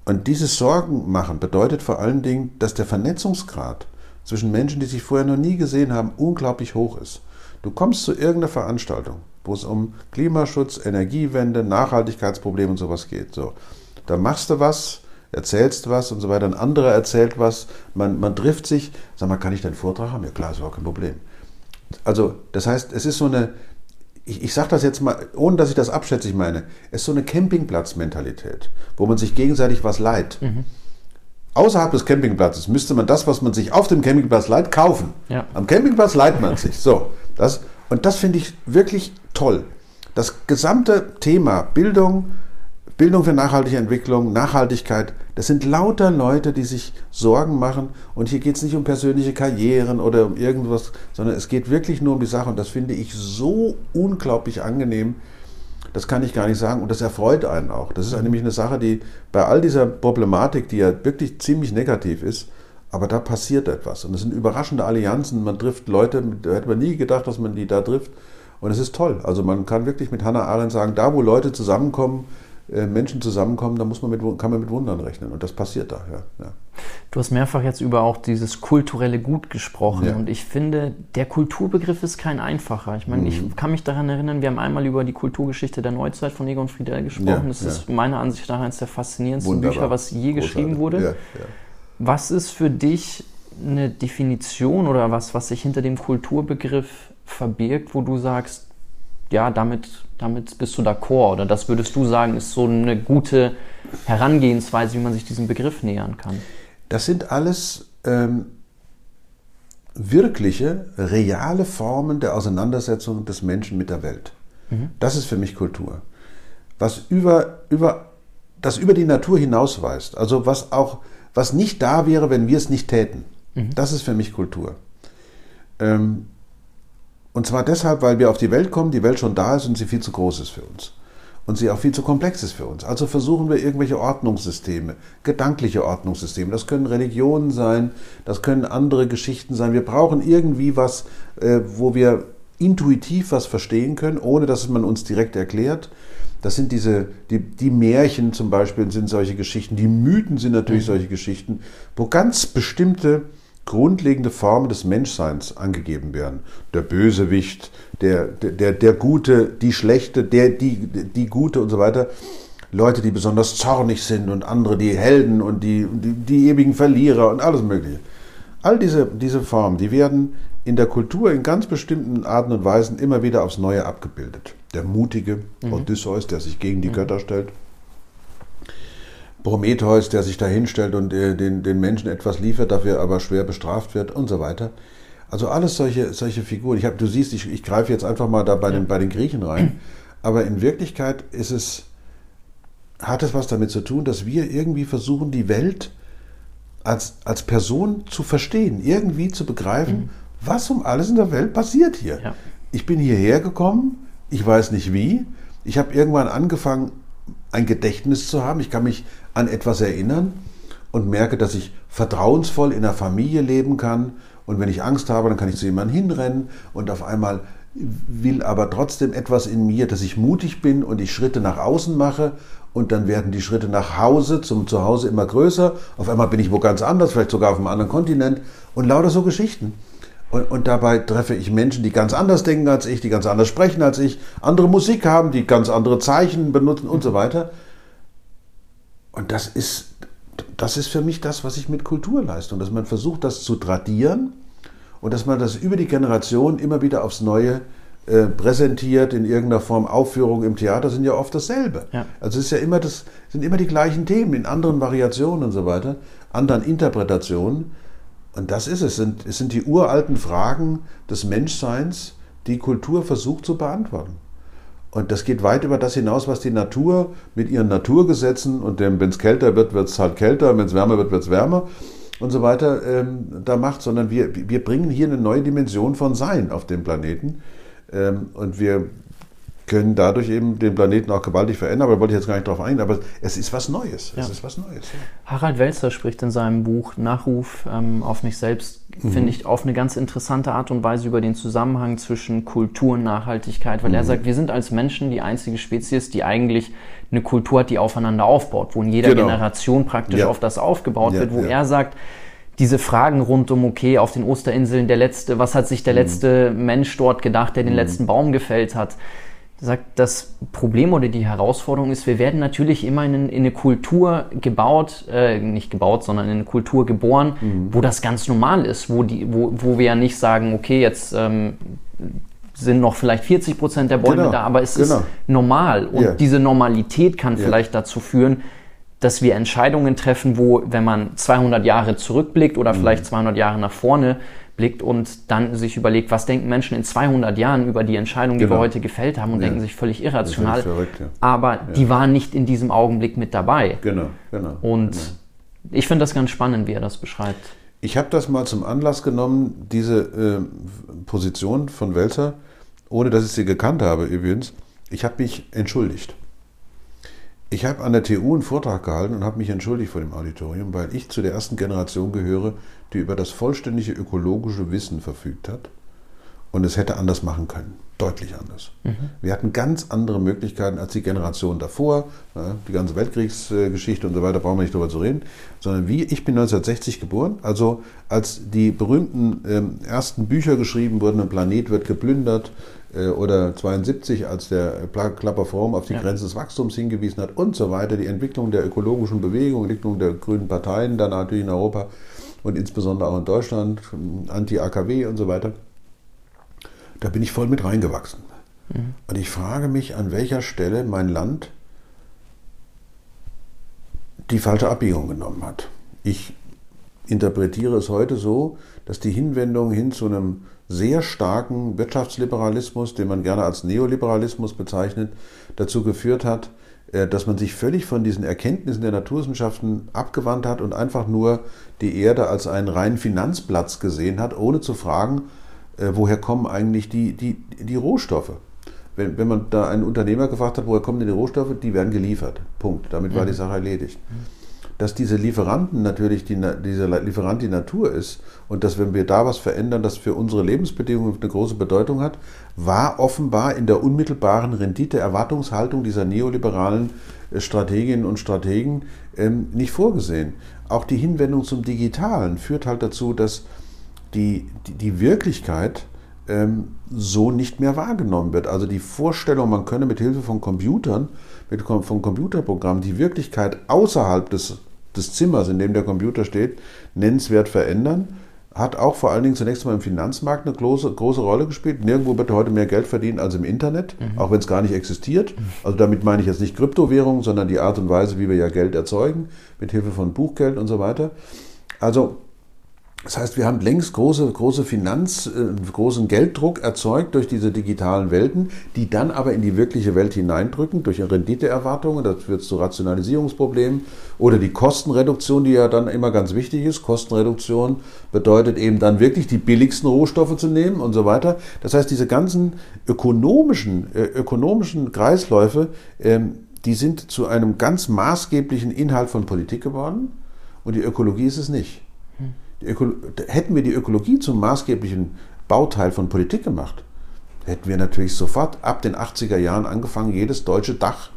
Und dieses Sorgen machen bedeutet vor allen Dingen, dass der Vernetzungsgrad zwischen Menschen, die sich vorher noch nie gesehen haben, unglaublich hoch ist. Du kommst zu irgendeiner Veranstaltung, wo es um Klimaschutz, Energiewende, Nachhaltigkeitsprobleme und sowas geht. So. Da machst du was, erzählst was und so weiter, ein anderer erzählt was, man, man trifft sich, sag mal, kann ich deinen Vortrag haben? Ja klar, ist überhaupt kein Problem. Also das heißt, es ist so eine, ich, ich sage das jetzt mal, ohne dass ich das abschätzig meine, es ist so eine Campingplatz-Mentalität, wo man sich gegenseitig was leiht. Mhm. Außerhalb des Campingplatzes müsste man das, was man sich auf dem Campingplatz leiht, kaufen. Ja. Am Campingplatz leiht man sich. So, das, und das finde ich wirklich toll. Das gesamte Thema Bildung, Bildung für nachhaltige Entwicklung, Nachhaltigkeit, das sind lauter Leute, die sich Sorgen machen. Und hier geht es nicht um persönliche Karrieren oder um irgendwas, sondern es geht wirklich nur um die Sache. Und das finde ich so unglaublich angenehm. Das kann ich gar nicht sagen. Und das erfreut einen auch. Das ist nämlich eine Sache, die bei all dieser Problematik, die ja wirklich ziemlich negativ ist, aber da passiert etwas. Und es sind überraschende Allianzen. Man trifft Leute, da hätte man nie gedacht, dass man die da trifft. Und es ist toll. Also man kann wirklich mit Hannah Arendt sagen, da wo Leute zusammenkommen, Menschen zusammenkommen, da muss man mit, kann man mit Wundern rechnen. Und das passiert da, ja. ja. Du hast mehrfach jetzt über auch dieses kulturelle Gut gesprochen. Ja. Und ich finde, der Kulturbegriff ist kein einfacher. Ich meine, mhm. ich kann mich daran erinnern, wir haben einmal über die Kulturgeschichte der Neuzeit von Egon Friedel gesprochen. Das ist meiner Ansicht nach eines der faszinierendsten Wunderbar. Bücher, was je Großartig. geschrieben wurde. Was ist für dich eine Definition oder was, was sich hinter dem Kulturbegriff verbirgt, wo du sagst, ja, damit, damit bist du d'accord oder das würdest du sagen, ist so eine gute Herangehensweise, wie man sich diesem Begriff nähern kann? Das sind alles ähm, wirkliche, reale Formen der Auseinandersetzung des Menschen mit der Welt. Mhm. Das ist für mich Kultur. Was über, über, das über die Natur hinausweist, also was auch, was nicht da wäre, wenn wir es nicht täten. Mhm. Das ist für mich Kultur. Ähm, und zwar deshalb, weil wir auf die Welt kommen, die Welt schon da ist und sie viel zu groß ist für uns. Und sie auch viel zu komplex ist für uns. Also versuchen wir irgendwelche Ordnungssysteme, gedankliche Ordnungssysteme. Das können Religionen sein, das können andere Geschichten sein. Wir brauchen irgendwie was, äh, wo wir intuitiv was verstehen können, ohne dass man uns direkt erklärt. Das sind diese, die, die Märchen zum Beispiel sind solche Geschichten, die Mythen sind natürlich mhm. solche Geschichten, wo ganz bestimmte grundlegende Formen des Menschseins angegeben werden. Der Bösewicht, der, der, der Gute, die Schlechte, der, die, die Gute und so weiter. Leute, die besonders zornig sind und andere, die Helden und die, die, die ewigen Verlierer und alles Mögliche. All diese, diese Formen, die werden in der Kultur in ganz bestimmten Arten und Weisen immer wieder aufs Neue abgebildet. Der mutige mhm. Odysseus, der sich gegen die mhm. Götter stellt. Prometheus, der sich da hinstellt und äh, den, den Menschen etwas liefert, dafür aber schwer bestraft wird und so weiter. Also alles solche, solche Figuren. Ich hab, du siehst, ich, ich greife jetzt einfach mal da bei, den, bei den Griechen rein. Aber in Wirklichkeit ist es, hat es was damit zu tun, dass wir irgendwie versuchen, die Welt als, als Person zu verstehen, irgendwie zu begreifen, mhm. was um alles in der Welt passiert hier. Ja. Ich bin hierher gekommen, ich weiß nicht wie. Ich habe irgendwann angefangen, ein Gedächtnis zu haben. Ich kann mich an etwas erinnern und merke, dass ich vertrauensvoll in der Familie leben kann. Und wenn ich Angst habe, dann kann ich zu jemandem hinrennen und auf einmal will aber trotzdem etwas in mir, dass ich mutig bin und ich Schritte nach außen mache und dann werden die Schritte nach Hause, zum Zuhause immer größer. Auf einmal bin ich wo ganz anders, vielleicht sogar auf einem anderen Kontinent und lauter so Geschichten. Und, und, dabei treffe ich Menschen, die ganz anders denken als ich, die ganz anders sprechen als ich, andere Musik haben, die ganz andere Zeichen benutzen und so weiter. Und das ist, das ist für mich das, was ich mit Kultur leiste. Und dass man versucht, das zu tradieren und dass man das über die Generation immer wieder aufs Neue äh, präsentiert, in irgendeiner Form Aufführungen im Theater sind ja oft dasselbe. Ja. Also es ist ja immer das, sind immer die gleichen Themen in anderen Variationen und so weiter, anderen Interpretationen. Und das ist es. Sind, es sind die uralten Fragen des Menschseins, die Kultur versucht zu beantworten. Und das geht weit über das hinaus, was die Natur mit ihren Naturgesetzen und dem, wenn es kälter wird, wird es halt kälter, wenn es wärmer wird, wird es wärmer und so weiter ähm, da macht, sondern wir, wir bringen hier eine neue Dimension von Sein auf dem Planeten. Ähm, und wir können dadurch eben den Planeten auch gewaltig verändern, aber da wollte ich jetzt gar nicht drauf eingehen, aber es ist was Neues. Ja. Es ist was Neues. Ja. Harald Welzer spricht in seinem Buch Nachruf ähm, auf mich selbst, mhm. finde ich, auf eine ganz interessante Art und Weise über den Zusammenhang zwischen Kultur und Nachhaltigkeit, weil mhm. er sagt, wir sind als Menschen die einzige Spezies, die eigentlich eine Kultur hat, die aufeinander aufbaut, wo in jeder genau. Generation praktisch ja. auf das aufgebaut wird, wo er sagt, diese Fragen rund um, okay, auf den Osterinseln der letzte, was hat sich der mhm. letzte Mensch dort gedacht, der den mhm. letzten Baum gefällt hat? Sagt, das Problem oder die Herausforderung ist, wir werden natürlich immer in, in eine Kultur gebaut, äh, nicht gebaut, sondern in eine Kultur geboren, mhm. wo das ganz normal ist, wo, die, wo, wo wir ja nicht sagen, okay, jetzt ähm, sind noch vielleicht 40 Prozent der Bäume genau. da, aber es genau. ist normal. Und yeah. diese Normalität kann yeah. vielleicht dazu führen, dass wir Entscheidungen treffen, wo, wenn man 200 Jahre zurückblickt oder mhm. vielleicht 200 Jahre nach vorne, blickt und dann sich überlegt, was denken Menschen in 200 Jahren über die Entscheidung, die genau. wir heute gefällt haben und ja. denken sich völlig irrational. Verrückt, ja. Aber ja. die waren nicht in diesem Augenblick mit dabei. Genau, genau. Und genau. ich finde das ganz spannend, wie er das beschreibt. Ich habe das mal zum Anlass genommen, diese äh, Position von Welzer, ohne dass ich sie gekannt habe übrigens. Ich habe mich entschuldigt. Ich habe an der TU einen Vortrag gehalten und habe mich entschuldigt vor dem Auditorium, weil ich zu der ersten Generation gehöre, die über das vollständige ökologische Wissen verfügt hat und es hätte anders machen können. Deutlich anders. Mhm. Wir hatten ganz andere Möglichkeiten als die Generation davor, die ganze Weltkriegsgeschichte und so weiter, brauchen wir nicht drüber zu reden, sondern wie, ich bin 1960 geboren, also als die berühmten ähm, ersten Bücher geschrieben wurden, ein Planet wird geplündert, oder 72, als der Klapper Forum auf die ja. Grenze des Wachstums hingewiesen hat und so weiter, die Entwicklung der ökologischen Bewegung, Entwicklung der grünen Parteien, dann natürlich in Europa und insbesondere auch in Deutschland, Anti-AKW und so weiter. da bin ich voll mit reingewachsen. Mhm. Und ich frage mich, an welcher Stelle mein Land die falsche Abbiegung genommen hat. Ich interpretiere es heute so, dass die Hinwendung hin zu einem sehr starken Wirtschaftsliberalismus, den man gerne als Neoliberalismus bezeichnet, dazu geführt hat, äh, dass man sich völlig von diesen Erkenntnissen der Naturwissenschaften abgewandt hat und einfach nur die Erde als einen reinen Finanzplatz gesehen hat, ohne zu fragen, äh, woher kommen eigentlich die, die, die Rohstoffe. Wenn, wenn man da einen Unternehmer gefragt hat, woher kommen denn die Rohstoffe, die werden geliefert. Punkt. Damit war die mhm. Sache erledigt. Dass diese Lieferanten natürlich die, dieser Lieferant die Natur ist und dass wenn wir da was verändern, das für unsere Lebensbedingungen eine große Bedeutung hat, war offenbar in der unmittelbaren Rendite-Erwartungshaltung dieser neoliberalen äh, Strateginnen und Strategen ähm, nicht vorgesehen. Auch die Hinwendung zum Digitalen führt halt dazu, dass die, die, die Wirklichkeit ähm, so nicht mehr wahrgenommen wird. Also die Vorstellung, man könne mit Hilfe von Computern, mit, von Computerprogrammen die Wirklichkeit außerhalb des des Zimmers, in dem der Computer steht, nennenswert verändern. Hat auch vor allen Dingen zunächst mal im Finanzmarkt eine große, große Rolle gespielt. Nirgendwo wird heute mehr Geld verdient als im Internet, mhm. auch wenn es gar nicht existiert. Also damit meine ich jetzt nicht Kryptowährungen, sondern die Art und Weise, wie wir ja Geld erzeugen, mit Hilfe von Buchgeld und so weiter. Also das heißt, wir haben längst große, große Finanz, äh, großen Gelddruck erzeugt durch diese digitalen Welten, die dann aber in die wirkliche Welt hineindrücken, durch Renditeerwartungen, das führt zu Rationalisierungsproblemen oder die Kostenreduktion, die ja dann immer ganz wichtig ist. Kostenreduktion bedeutet eben dann wirklich die billigsten Rohstoffe zu nehmen und so weiter. Das heißt, diese ganzen ökonomischen, äh, ökonomischen Kreisläufe, ähm, die sind zu einem ganz maßgeblichen Inhalt von Politik geworden und die Ökologie ist es nicht hätten wir die Ökologie zum maßgeblichen Bauteil von Politik gemacht, hätten wir natürlich sofort ab den 80er Jahren angefangen, jedes deutsche Dach,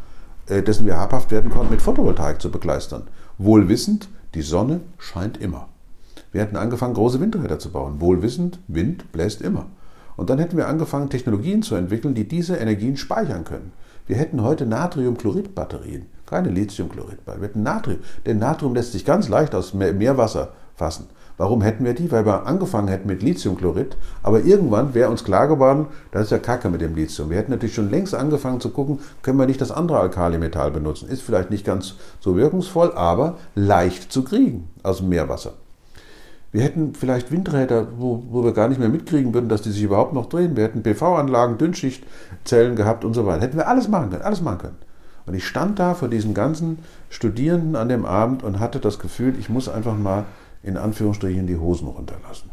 äh, dessen wir habhaft werden konnten, mit Photovoltaik zu begleistern. Wohlwissend, die Sonne scheint immer. Wir hätten angefangen, große Windräder zu bauen. Wohlwissend, Wind bläst immer. Und dann hätten wir angefangen, Technologien zu entwickeln, die diese Energien speichern können. Wir hätten heute Natriumchlorid-Batterien, keine Lithiumchlorid-Batterien. Wir hätten Natrium, denn Natrium lässt sich ganz leicht aus Meerwasser fassen. Warum hätten wir die? Weil wir angefangen hätten mit Lithiumchlorid, aber irgendwann wäre uns klar geworden, das ist ja Kacke mit dem Lithium. Wir hätten natürlich schon längst angefangen zu gucken, können wir nicht das andere Alkalimetall benutzen. Ist vielleicht nicht ganz so wirkungsvoll, aber leicht zu kriegen aus dem Meerwasser. Wir hätten vielleicht Windräder, wo, wo wir gar nicht mehr mitkriegen würden, dass die sich überhaupt noch drehen. Wir hätten PV-Anlagen, Dünnschichtzellen gehabt und so weiter. Hätten wir alles machen können, alles machen können. Und ich stand da vor diesen ganzen Studierenden an dem Abend und hatte das Gefühl, ich muss einfach mal in Anführungsstrichen die Hosen runterlassen.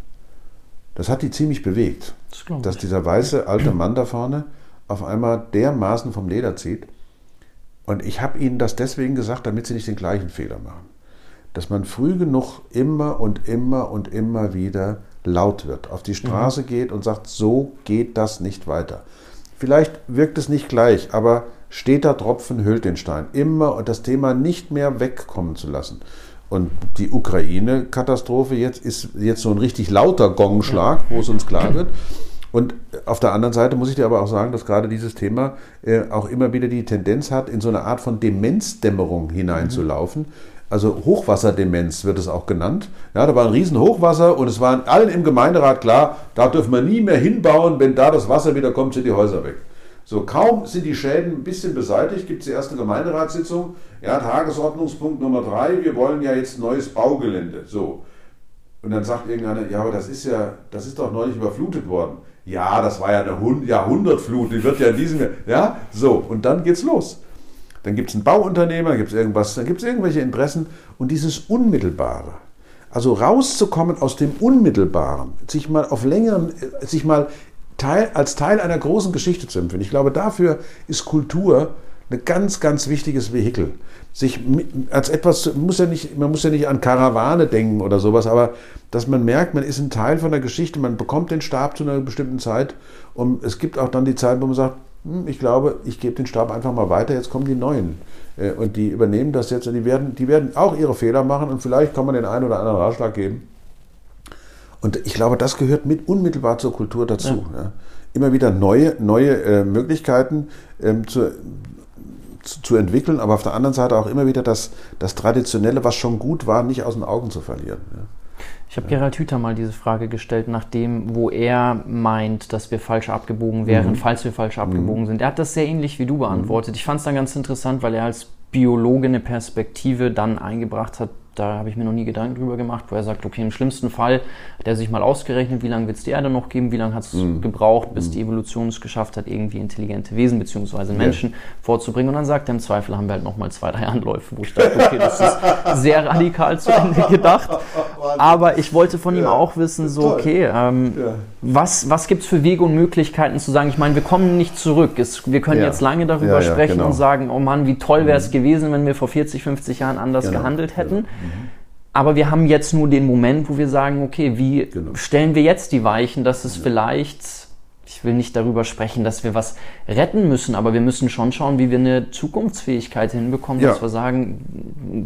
Das hat die ziemlich bewegt, das dass dieser weiße alte Mann da vorne auf einmal dermaßen vom Leder zieht. Und ich habe Ihnen das deswegen gesagt, damit Sie nicht den gleichen Fehler machen. Dass man früh genug immer und immer und immer wieder laut wird, auf die Straße mhm. geht und sagt, so geht das nicht weiter. Vielleicht wirkt es nicht gleich, aber steter Tropfen hüllt den Stein. Immer und das Thema nicht mehr wegkommen zu lassen. Und die Ukraine-Katastrophe jetzt ist jetzt so ein richtig lauter Gongschlag, wo es uns klar wird. Und auf der anderen Seite muss ich dir aber auch sagen, dass gerade dieses Thema äh, auch immer wieder die Tendenz hat, in so eine Art von Demenzdämmerung hineinzulaufen. Also Hochwasserdemenz wird es auch genannt. Ja, da war ein Riesenhochwasser und es war allen im Gemeinderat klar, da dürfen wir nie mehr hinbauen, wenn da das Wasser wieder kommt, sind die Häuser weg. So, kaum sind die Schäden ein bisschen beseitigt, gibt es die erste Gemeinderatssitzung. Ja, Tagesordnungspunkt Nummer drei, wir wollen ja jetzt neues Baugelände. So. Und dann sagt irgendeiner, ja, aber das ist ja, das ist doch neulich überflutet worden. Ja, das war ja eine Jahrhundertflut, die wird ja in diesem Jahr. Ja, so, und dann geht's los. Dann gibt es einen Bauunternehmer, gibt es irgendwas, dann gibt es irgendwelche Interessen und dieses Unmittelbare. Also rauszukommen aus dem Unmittelbaren, sich mal auf längeren, sich mal Teil, als Teil einer großen Geschichte zu empfinden. Ich glaube, dafür ist Kultur ein ganz, ganz wichtiges Vehikel. Sich als etwas, muss ja nicht, man muss ja nicht an Karawane denken oder sowas, aber dass man merkt, man ist ein Teil von der Geschichte, man bekommt den Stab zu einer bestimmten Zeit und es gibt auch dann die Zeit, wo man sagt, hm, ich glaube, ich gebe den Stab einfach mal weiter, jetzt kommen die Neuen. Äh, und die übernehmen das jetzt und die werden, die werden auch ihre Fehler machen und vielleicht kann man den einen oder anderen Ratschlag geben. Und ich glaube, das gehört mit unmittelbar zur Kultur dazu. Ja. Ja. Immer wieder neue, neue äh, Möglichkeiten ähm, zu, zu, zu, entwickeln, aber auf der anderen Seite auch immer wieder das, das Traditionelle, was schon gut war, nicht aus den Augen zu verlieren. Ja. Ich habe Gerald Hüther mal diese Frage gestellt, nachdem, wo er meint, dass wir falsch abgebogen wären, mhm. falls wir falsch abgebogen mhm. sind. Er hat das sehr ähnlich wie du beantwortet. Ich fand es dann ganz interessant, weil er als Biologe eine Perspektive dann eingebracht hat, da habe ich mir noch nie Gedanken drüber gemacht, wo er sagt, okay, im schlimmsten Fall hat er sich mal ausgerechnet, wie lange wird es die Erde noch geben, wie lange hat es mm. gebraucht, bis mm. die Evolution es geschafft hat, irgendwie intelligente Wesen bzw. Menschen ja. vorzubringen. Und dann sagt er, im Zweifel haben wir halt nochmal zwei, drei Anläufe, wo ich dachte, okay, das ist sehr radikal zu Ende gedacht. Aber ich wollte von ihm ja. auch wissen, so, okay, ähm, ja. was, was gibt es für Wege und Möglichkeiten zu sagen, ich meine, wir kommen nicht zurück. Es, wir können jetzt lange darüber sprechen genau. und sagen, oh Mann, wie toll wäre es mm. gewesen, wenn wir vor 40, 50 Jahren anders genau. gehandelt hätten. Aber wir haben jetzt nur den Moment, wo wir sagen, okay, wie genau. stellen wir jetzt die Weichen, dass es ja. vielleicht, ich will nicht darüber sprechen, dass wir was retten müssen, aber wir müssen schon schauen, wie wir eine Zukunftsfähigkeit hinbekommen, ja. dass wir sagen,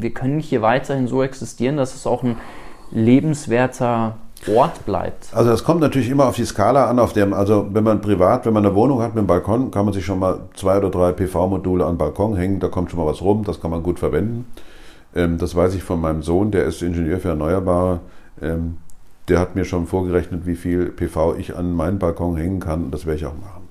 wir können hier weiterhin so existieren, dass es auch ein lebenswerter Ort bleibt. Also das kommt natürlich immer auf die Skala an, auf dem, also wenn man privat, wenn man eine Wohnung hat mit einem Balkon, kann man sich schon mal zwei oder drei PV-Module an den Balkon hängen, da kommt schon mal was rum, das kann man gut verwenden. Ähm, das weiß ich von meinem Sohn, der ist Ingenieur für Erneuerbare. Ähm, der hat mir schon vorgerechnet, wie viel PV ich an meinen Balkon hängen kann. Das werde ich auch machen.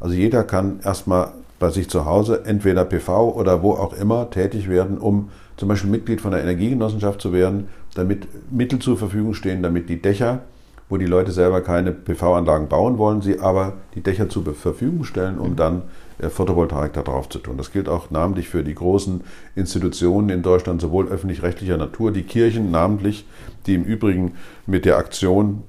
Also jeder kann erstmal bei sich zu Hause entweder PV oder wo auch immer tätig werden, um zum Beispiel Mitglied von der Energiegenossenschaft zu werden, damit Mittel zur Verfügung stehen, damit die Dächer, wo die Leute selber keine PV-Anlagen bauen wollen, sie aber die Dächer zur Verfügung stellen, um dann äh, Photovoltaik da drauf zu tun. Das gilt auch namentlich für die großen Institutionen in Deutschland, sowohl öffentlich-rechtlicher Natur, die Kirchen namentlich, die im Übrigen mit der Aktion,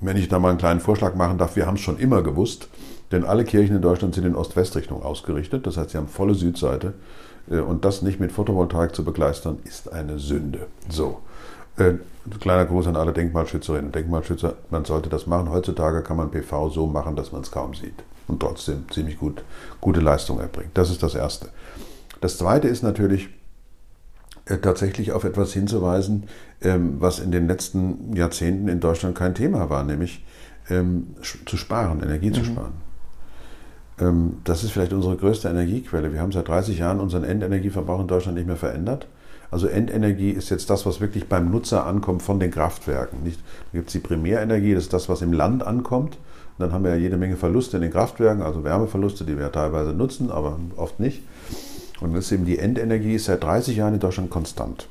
wenn ich da mal einen kleinen Vorschlag machen darf, wir haben es schon immer gewusst, denn alle Kirchen in Deutschland sind in Ost-West-Richtung ausgerichtet, das heißt, sie haben volle Südseite. Äh, und das nicht mit Photovoltaik zu begleistern, ist eine Sünde. So. Äh, kleiner Gruß an alle Denkmalschützerinnen und Denkmalschützer. Man sollte das machen. Heutzutage kann man PV so machen, dass man es kaum sieht und trotzdem ziemlich gut, gute Leistung erbringt. Das ist das Erste. Das Zweite ist natürlich äh, tatsächlich auf etwas hinzuweisen, ähm, was in den letzten Jahrzehnten in Deutschland kein Thema war, nämlich ähm, zu sparen, Energie mhm. zu sparen. Ähm, das ist vielleicht unsere größte Energiequelle. Wir haben seit 30 Jahren unseren Endenergieverbrauch in Deutschland nicht mehr verändert. Also Endenergie ist jetzt das, was wirklich beim Nutzer ankommt von den Kraftwerken. Nicht, da gibt es die Primärenergie, das ist das, was im Land ankommt. Dann haben wir ja jede Menge Verluste in den Kraftwerken, also Wärmeverluste, die wir teilweise nutzen, aber oft nicht. Und das ist eben die Endenergie, ist seit 30 Jahren in Deutschland konstant.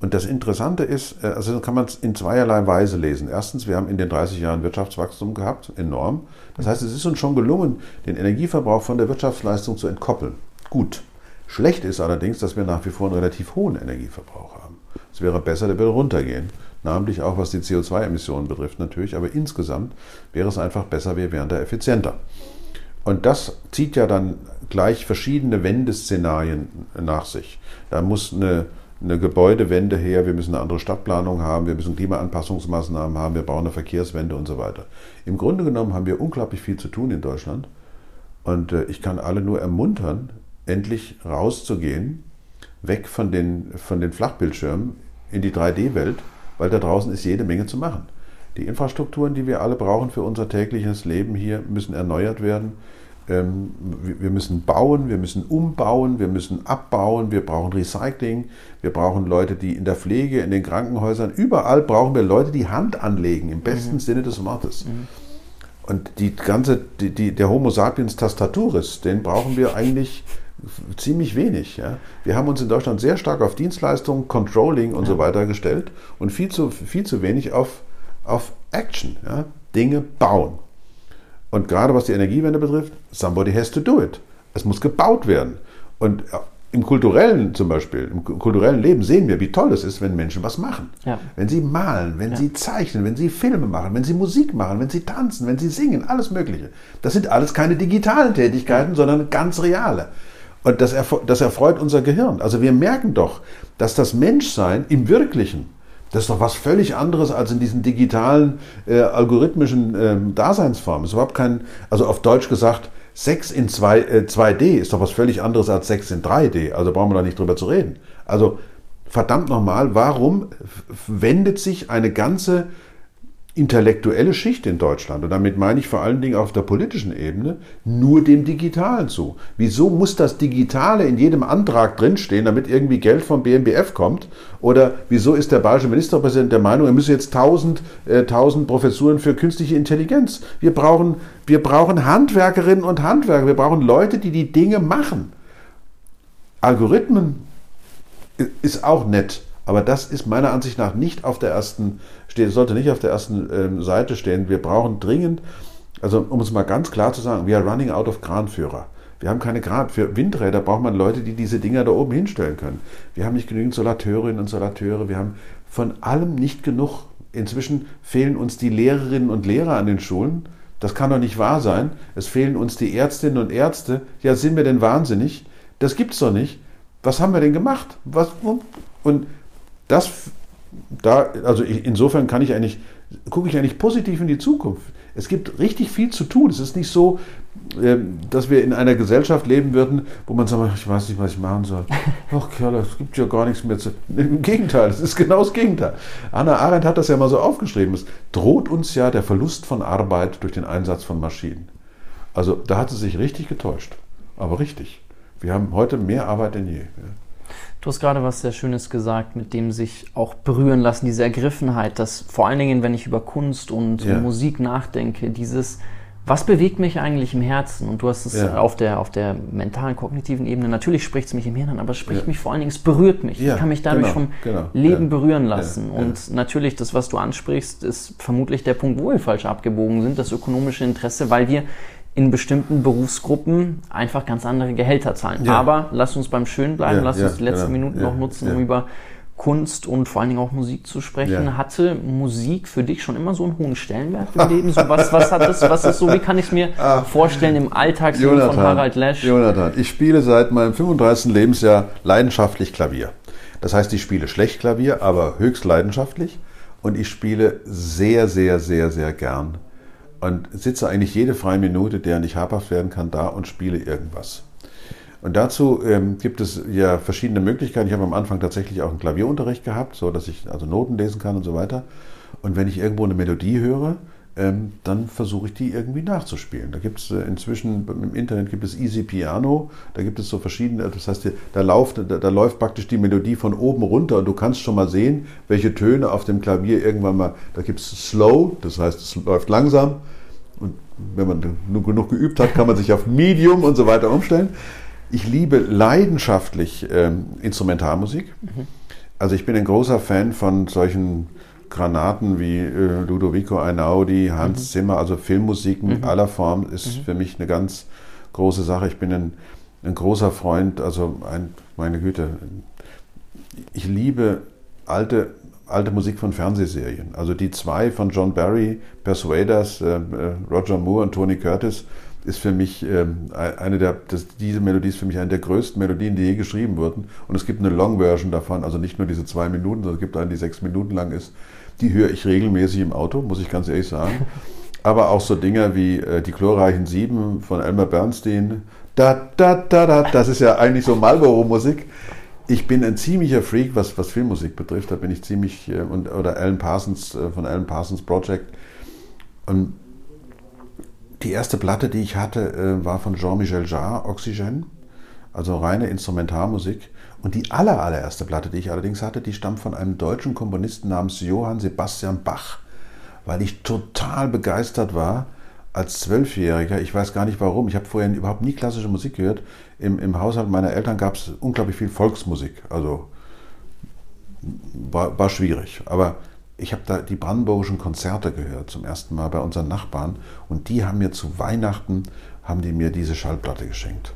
Und das Interessante ist, äh, also kann man es in zweierlei Weise lesen. Erstens, wir haben in den 30 Jahren Wirtschaftswachstum gehabt, enorm. Das heißt, es ist uns schon gelungen, den Energieverbrauch von der Wirtschaftsleistung zu entkoppeln. Gut. Schlecht ist allerdings, dass wir nach wie vor einen relativ hohen Energieverbrauch haben. Es wäre besser, der würde runtergehen namentlich auch was die CO2-Emissionen betrifft natürlich, aber insgesamt wäre es einfach besser, wir wären da effizienter. Und das zieht ja dann gleich verschiedene Wendeszenarien nach sich. Da muss eine, eine Gebäudewende her, wir müssen eine andere Stadtplanung haben, wir müssen Klimaanpassungsmaßnahmen haben, wir brauchen eine Verkehrswende und so weiter. Im Grunde genommen haben wir unglaublich viel zu tun in Deutschland. Und äh, ich kann alle nur ermuntern, endlich rauszugehen, weg von den, von den Flachbildschirmen in die 3D-Welt weil da draußen ist jede Menge zu machen. Die Infrastrukturen, die wir alle brauchen für unser tägliches Leben hier, müssen erneuert werden. Ähm, wir müssen bauen, wir müssen umbauen, wir müssen abbauen, wir brauchen Recycling, wir brauchen Leute, die in der Pflege, in den Krankenhäusern, überall brauchen wir Leute, die Hand anlegen, im besten mhm. Sinne des Wortes. Mhm. Und die ganze, die, die, der Homo sapiens Tastaturis, den brauchen wir eigentlich ziemlich wenig. Ja. Wir haben uns in Deutschland sehr stark auf Dienstleistungen, Controlling und ja. so weiter gestellt und viel zu, viel zu wenig auf, auf Action, ja. Dinge bauen. Und gerade was die Energiewende betrifft, somebody has to do it. Es muss gebaut werden. Und im kulturellen zum Beispiel, im kulturellen Leben sehen wir, wie toll es ist, wenn Menschen was machen. Ja. Wenn sie malen, wenn ja. sie zeichnen, wenn sie Filme machen, wenn sie Musik machen, wenn sie tanzen, wenn sie singen, alles Mögliche. Das sind alles keine digitalen Tätigkeiten, sondern ganz reale. Und das, das erfreut unser Gehirn. Also wir merken doch, dass das Menschsein im Wirklichen, das ist doch was völlig anderes als in diesen digitalen, äh, algorithmischen äh, Daseinsformen. ist überhaupt kein, also auf Deutsch gesagt, Sex in 2, äh, 2D ist doch was völlig anderes als Sex in 3D. Also brauchen wir da nicht drüber zu reden. Also verdammt nochmal, warum wendet sich eine ganze intellektuelle Schicht in Deutschland, und damit meine ich vor allen Dingen auf der politischen Ebene, nur dem Digitalen zu. Wieso muss das Digitale in jedem Antrag drinstehen, damit irgendwie Geld vom BMBF kommt? Oder wieso ist der bayerische Ministerpräsident der Meinung, er müsse jetzt 1000, äh, 1000 Professuren für künstliche Intelligenz? Wir brauchen, wir brauchen Handwerkerinnen und Handwerker, wir brauchen Leute, die die Dinge machen. Algorithmen ist auch nett, aber das ist meiner Ansicht nach nicht auf der ersten sollte nicht auf der ersten ähm, Seite stehen. Wir brauchen dringend, also um es mal ganz klar zu sagen, we are running out of Kranführer. Wir haben keine Kran. Für Windräder braucht man Leute, die diese Dinger da oben hinstellen können. Wir haben nicht genügend Solateurinnen und Solateure. Wir haben von allem nicht genug. Inzwischen fehlen uns die Lehrerinnen und Lehrer an den Schulen. Das kann doch nicht wahr sein. Es fehlen uns die Ärztinnen und Ärzte. Ja, sind wir denn wahnsinnig? Das gibt's doch nicht. Was haben wir denn gemacht? Was, und das da, also insofern kann ich eigentlich, gucke ich eigentlich positiv in die Zukunft. Es gibt richtig viel zu tun. Es ist nicht so, ähm, dass wir in einer Gesellschaft leben würden, wo man sagt, ich weiß nicht, was ich machen soll. Ach Kerl, es gibt ja gar nichts mehr zu. Im Gegenteil, es ist genau das Gegenteil. Anna Arendt hat das ja mal so aufgeschrieben. Es droht uns ja der Verlust von Arbeit durch den Einsatz von Maschinen. Also da hat sie sich richtig getäuscht. Aber richtig. Wir haben heute mehr Arbeit denn je. Du hast gerade was sehr Schönes gesagt, mit dem sich auch berühren lassen, diese Ergriffenheit, dass vor allen Dingen, wenn ich über Kunst und ja. Musik nachdenke, dieses, was bewegt mich eigentlich im Herzen? Und du hast es ja. auf, der, auf der mentalen, kognitiven Ebene, natürlich spricht es mich im Hirn an, aber es spricht ja. mich vor allen Dingen, es berührt mich. ich kann mich dadurch genau, vom genau. Leben berühren lassen. Und natürlich, das, was du ansprichst, ist vermutlich der Punkt, wo wir falsch abgebogen sind, das ökonomische Interesse, weil wir in bestimmten Berufsgruppen einfach ganz andere Gehälter zahlen. Ja. Aber lass uns beim Schön bleiben, ja, lass uns die letzten genau. Minuten noch nutzen, um über Kunst und vor allen Dingen auch Musik zu sprechen. Hatte Musik für dich schon immer so einen hohen Stellenwert im Leben? So was, was hat das, was ist so, wie kann ich es mir ah, vorstellen im Alltagsleben von Harald Lesch? Jonathan, ich spiele seit meinem 35. Lebensjahr leidenschaftlich Klavier. Das heißt, ich spiele schlecht Klavier, aber höchst leidenschaftlich. Und ich spiele sehr, sehr, sehr, sehr gern und sitze eigentlich jede freie Minute, der nicht habhaft werden kann, da und spiele irgendwas. Und dazu ähm, gibt es ja verschiedene Möglichkeiten. Ich habe am Anfang tatsächlich auch einen Klavierunterricht gehabt, so dass ich also Noten lesen kann und so weiter. Und wenn ich irgendwo eine Melodie höre, ähm, dann versuche ich die irgendwie nachzuspielen. Da gibt es äh, inzwischen im Internet gibt es Easy Piano, da gibt es so verschiedene, das heißt, da, lauft, da, da, läuft praktisch die Melodie von oben runter und du kannst schon mal sehen, welche Töne auf dem Klavier irgendwann mal, da gibt es Slow, das heißt, es läuft langsam und wenn man genug geübt hat, kann man sich auf Medium und so weiter umstellen. Ich liebe leidenschaftlich ähm, Instrumentalmusik. Mhm. Also ich bin ein großer Fan von solchen Granaten wie äh, Ludovico Einaudi, Hans mhm. Zimmer, also Filmmusik mhm. aller Form ist mhm. für mich eine ganz große Sache. Ich bin ein, ein großer Freund, also ein, meine Güte, ich liebe alte, alte Musik von Fernsehserien. Also die zwei von John Barry, Persuaders, äh, äh Roger Moore und Tony Curtis ist für mich ähm, eine der, das, diese Melodie ist für mich eine der größten Melodien, die je geschrieben wurden. Und es gibt eine Long Version davon, also nicht nur diese zwei Minuten, sondern es gibt eine, die sechs Minuten lang ist. Die höre ich regelmäßig im Auto, muss ich ganz ehrlich sagen. Aber auch so Dinge wie äh, die chlorreichen Sieben von Elmer Bernstein. Da, da, da, da, das ist ja eigentlich so Marlboro-Musik. Ich bin ein ziemlicher Freak, was, was Filmmusik betrifft. Da bin ich ziemlich, äh, und, oder Alan Parsons äh, von Alan Parsons Project. Und die erste Platte, die ich hatte, äh, war von Jean-Michel Jarre, Oxygen. Also reine Instrumentalmusik. Und die aller, allererste Platte, die ich allerdings hatte, die stammt von einem deutschen Komponisten namens Johann Sebastian Bach, weil ich total begeistert war als Zwölfjähriger. Ich weiß gar nicht warum. Ich habe vorher überhaupt nie klassische Musik gehört. Im, im Haushalt meiner Eltern gab es unglaublich viel Volksmusik. Also war, war schwierig. Aber ich habe da die brandenburgischen Konzerte gehört zum ersten Mal bei unseren Nachbarn und die haben mir zu Weihnachten haben die mir diese Schallplatte geschenkt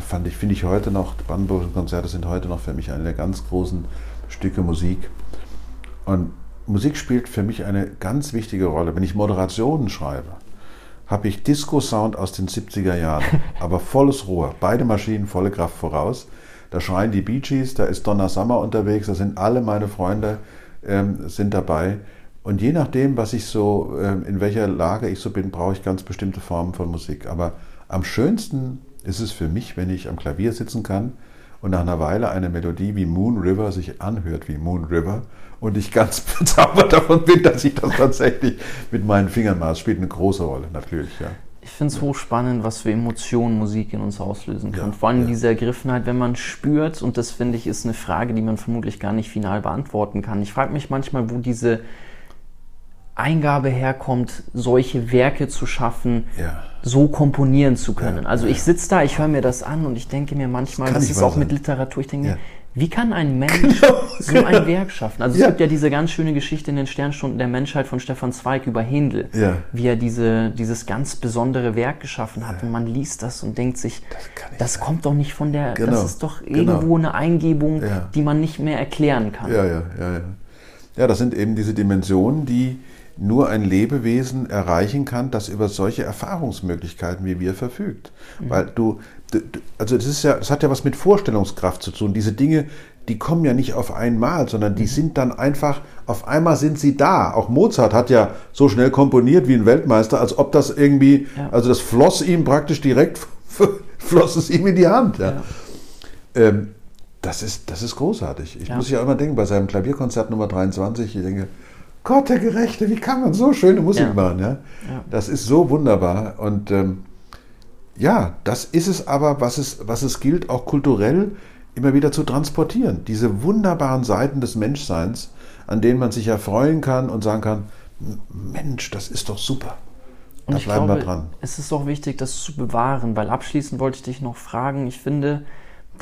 fand ich, finde ich heute noch, die Brandenburgischen Konzerte sind heute noch für mich eine der ganz großen Stücke Musik. Und Musik spielt für mich eine ganz wichtige Rolle. Wenn ich Moderationen schreibe, habe ich Disco-Sound aus den 70er Jahren, aber volles Rohr, beide Maschinen volle Kraft voraus. Da schreien die Bee Gees, da ist Donna Summer unterwegs, da sind alle meine Freunde ähm, sind dabei. Und je nachdem, was ich so, ähm, in welcher Lage ich so bin, brauche ich ganz bestimmte Formen von Musik. Aber am schönsten ist es für mich, wenn ich am Klavier sitzen kann und nach einer Weile eine Melodie wie Moon River sich anhört wie Moon River und ich ganz bezaubert davon bin, dass ich das tatsächlich mit meinen Fingern mache. Das spielt eine große Rolle, natürlich, ja. Ich finde es hochspannend, was für Emotionen Musik in uns auslösen kann. Ja, Vor allem ja. diese Ergriffenheit, wenn man spürt, und das finde ich ist eine Frage, die man vermutlich gar nicht final beantworten kann. Ich frage mich manchmal, wo diese Eingabe herkommt, solche Werke zu schaffen, Ja. so komponieren zu können. Ja, also ja. ich sitze da, ich höre mir das an und ich denke mir manchmal, das nicht ist auch mit sein. Literatur, ich denke mir, wie kann ein Mensch so ein Werk schaffen? Also es gibt ja diese ganz schöne Geschichte in den Sternstunden der Menschheit von Stefan Zweig über Händel, wie er diese, dieses ganz besondere Werk geschaffen hat. Und man liest das und denkt sich, Das das kommt doch nicht von der, Genau. das ist doch Genau. irgendwo eine Eingebung, die man nicht mehr erklären kann. Ja, ja, ja, ja. Ja, das sind eben diese Dimensionen, die nur ein Lebewesen erreichen kann, das über solche Erfahrungsmöglichkeiten wie wir verfügt. Weil du, du, also das ist ja, das hat ja was mit Vorstellungskraft zu tun. Diese Dinge, die kommen ja nicht auf einmal, sondern die sind dann einfach, auf einmal sind sie da. Auch Mozart hat ja so schnell komponiert wie ein Weltmeister, als ob das irgendwie, Ja. also das floss ihm praktisch direkt, floss es ihm in die Hand. Ja. Ähm, das, ist, das ist großartig. Ich Ja. muss ja immer denken, bei seinem Klavierkonzert Nummer 23, ich denke, Gott der Gerechte, wie kann man so schöne Musik Ja. machen? Ja? Ja. Das ist so wunderbar. Und ähm, ja, das ist es aber, was es, was es gilt, auch kulturell immer wieder zu transportieren. Diese wunderbaren Seiten des Menschseins, an denen man sich erfreuen kann und sagen kann, Mensch, das ist doch super. Und da ich bleiben glaube, wir dran. es ist auch wichtig, das zu bewahren, weil abschließend wollte ich dich noch fragen, ich finde,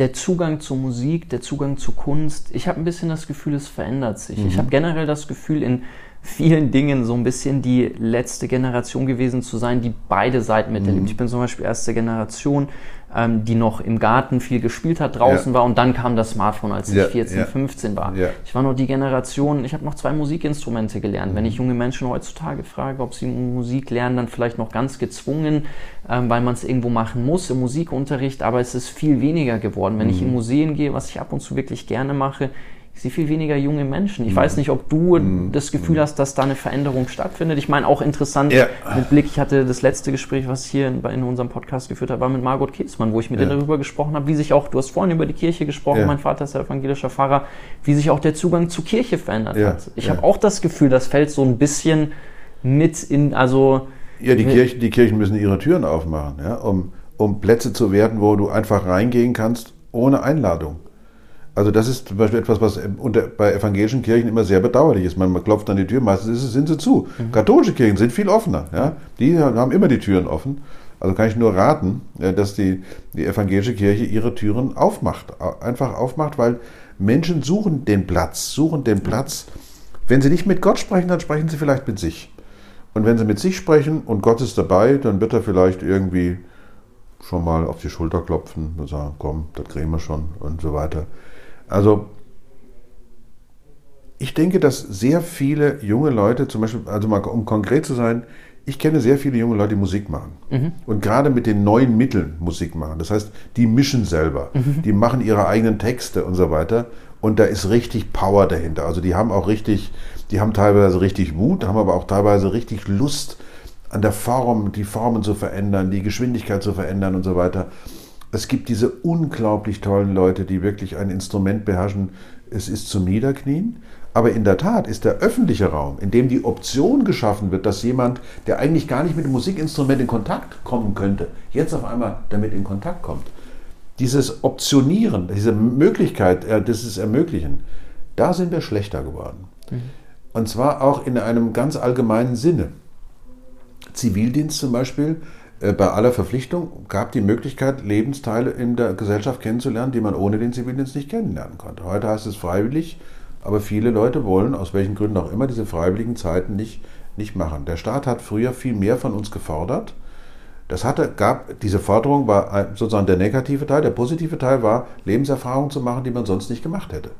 der Zugang zur Musik, der Zugang zu Kunst, ich habe ein bisschen das Gefühl, es verändert sich. Mhm. Ich habe generell das Gefühl, in vielen Dingen so ein bisschen die letzte Generation gewesen zu sein, die beide Seiten miterlebt. Mhm. Ich bin zum Beispiel erste Generation, ähm, die noch im Garten viel gespielt hat, draußen Ja. war und dann kam das Smartphone, als ich Ja, 14, ja. 15 war. Ich war noch die Generation, ich habe noch zwei Musikinstrumente gelernt. Mhm. Wenn ich junge Menschen heutzutage frage, ob sie Musik lernen, dann vielleicht noch ganz gezwungen, ähm, weil man es irgendwo machen muss im Musikunterricht, aber es ist viel weniger geworden. Wenn Mhm. ich in Museen gehe, was ich ab und zu wirklich gerne mache, sehe viel weniger junge Menschen. Mhm. Ich weiß nicht, ob du das Gefühl hast, dass da eine Veränderung stattfindet. Ich meine, auch interessant Ja. mit Blick, ich hatte das letzte Gespräch, was ich hier in, in unserem Podcast geführt habe, war mit Margot Kiesmann, wo ich mit Ja. ihr darüber gesprochen habe, wie sich auch, du hast vorhin über die Kirche gesprochen, Ja. mein Vater ist ja evangelischer Pfarrer, wie sich auch der Zugang zur Kirche verändert hat. Ich habe auch das Gefühl, das fällt so ein bisschen mit in, also Ja, die Kirchen, die Kirchen müssen ihre Türen aufmachen, um, um Plätze zu werden, wo du einfach reingehen kannst ohne Einladung. Also das ist zum Beispiel etwas, was unter, bei evangelischen Kirchen immer sehr bedauerlich ist. Man, man klopft an die Tür, meistens ist es, sind sie zu. Katholische Kirchen sind viel offener. Ja? Die haben immer die Türen offen. Also kann ich nur raten, äh, dass die, die evangelische Kirche ihre Türen aufmacht. Au- Einfach aufmacht, weil Menschen suchen den Platz, suchen den Platz. Wenn sie nicht mit Gott sprechen, dann sprechen sie vielleicht mit sich. Und wenn sie mit sich sprechen und Gott ist dabei, dann wird er vielleicht irgendwie schon mal auf die Schulter klopfen und sagen, komm, das kriegen wir schon und so weiter. Also ich denke, dass sehr viele junge Leute, zum Beispiel, also mal um konkret zu sein, ich kenne sehr viele junge Leute, die Musik machen. Und gerade mit den neuen Mitteln Musik machen. Das heißt, die mischen selber, die machen ihre eigenen Texte und so weiter. Und da ist richtig Power dahinter. Also die haben auch richtig, die haben teilweise richtig Wut, haben aber auch teilweise richtig Lust an der Form, die Formen zu verändern, die Geschwindigkeit zu verändern und so weiter. Es gibt diese unglaublich tollen Leute, die wirklich ein Instrument beherrschen. Es ist zum Niederknien. Aber in der Tat ist der öffentliche Raum, in dem die Option geschaffen wird, dass jemand, der eigentlich gar nicht mit dem Musikinstrument in Kontakt kommen könnte, jetzt auf einmal damit in Kontakt kommt. Dieses Optionieren, diese Möglichkeit, äh, dieses Ermöglichen, da sind wir schlechter geworden. Und zwar auch in einem ganz allgemeinen Sinne. Zivildienst zum Beispiel, bei aller Verpflichtung gab die Möglichkeit, Lebensteile in der Gesellschaft kennenzulernen, die man ohne den Zivildienst nicht kennenlernen konnte. Heute heißt es freiwillig, aber viele Leute wollen, aus welchen Gründen auch immer, diese freiwilligen Zeiten nicht, nicht machen. Der Staat hat früher viel mehr von uns gefordert. Das hatte, gab, diese Forderung war sozusagen der negative Teil. Der positive Teil war, Lebenserfahrungen zu machen, die man sonst nicht gemacht hätte.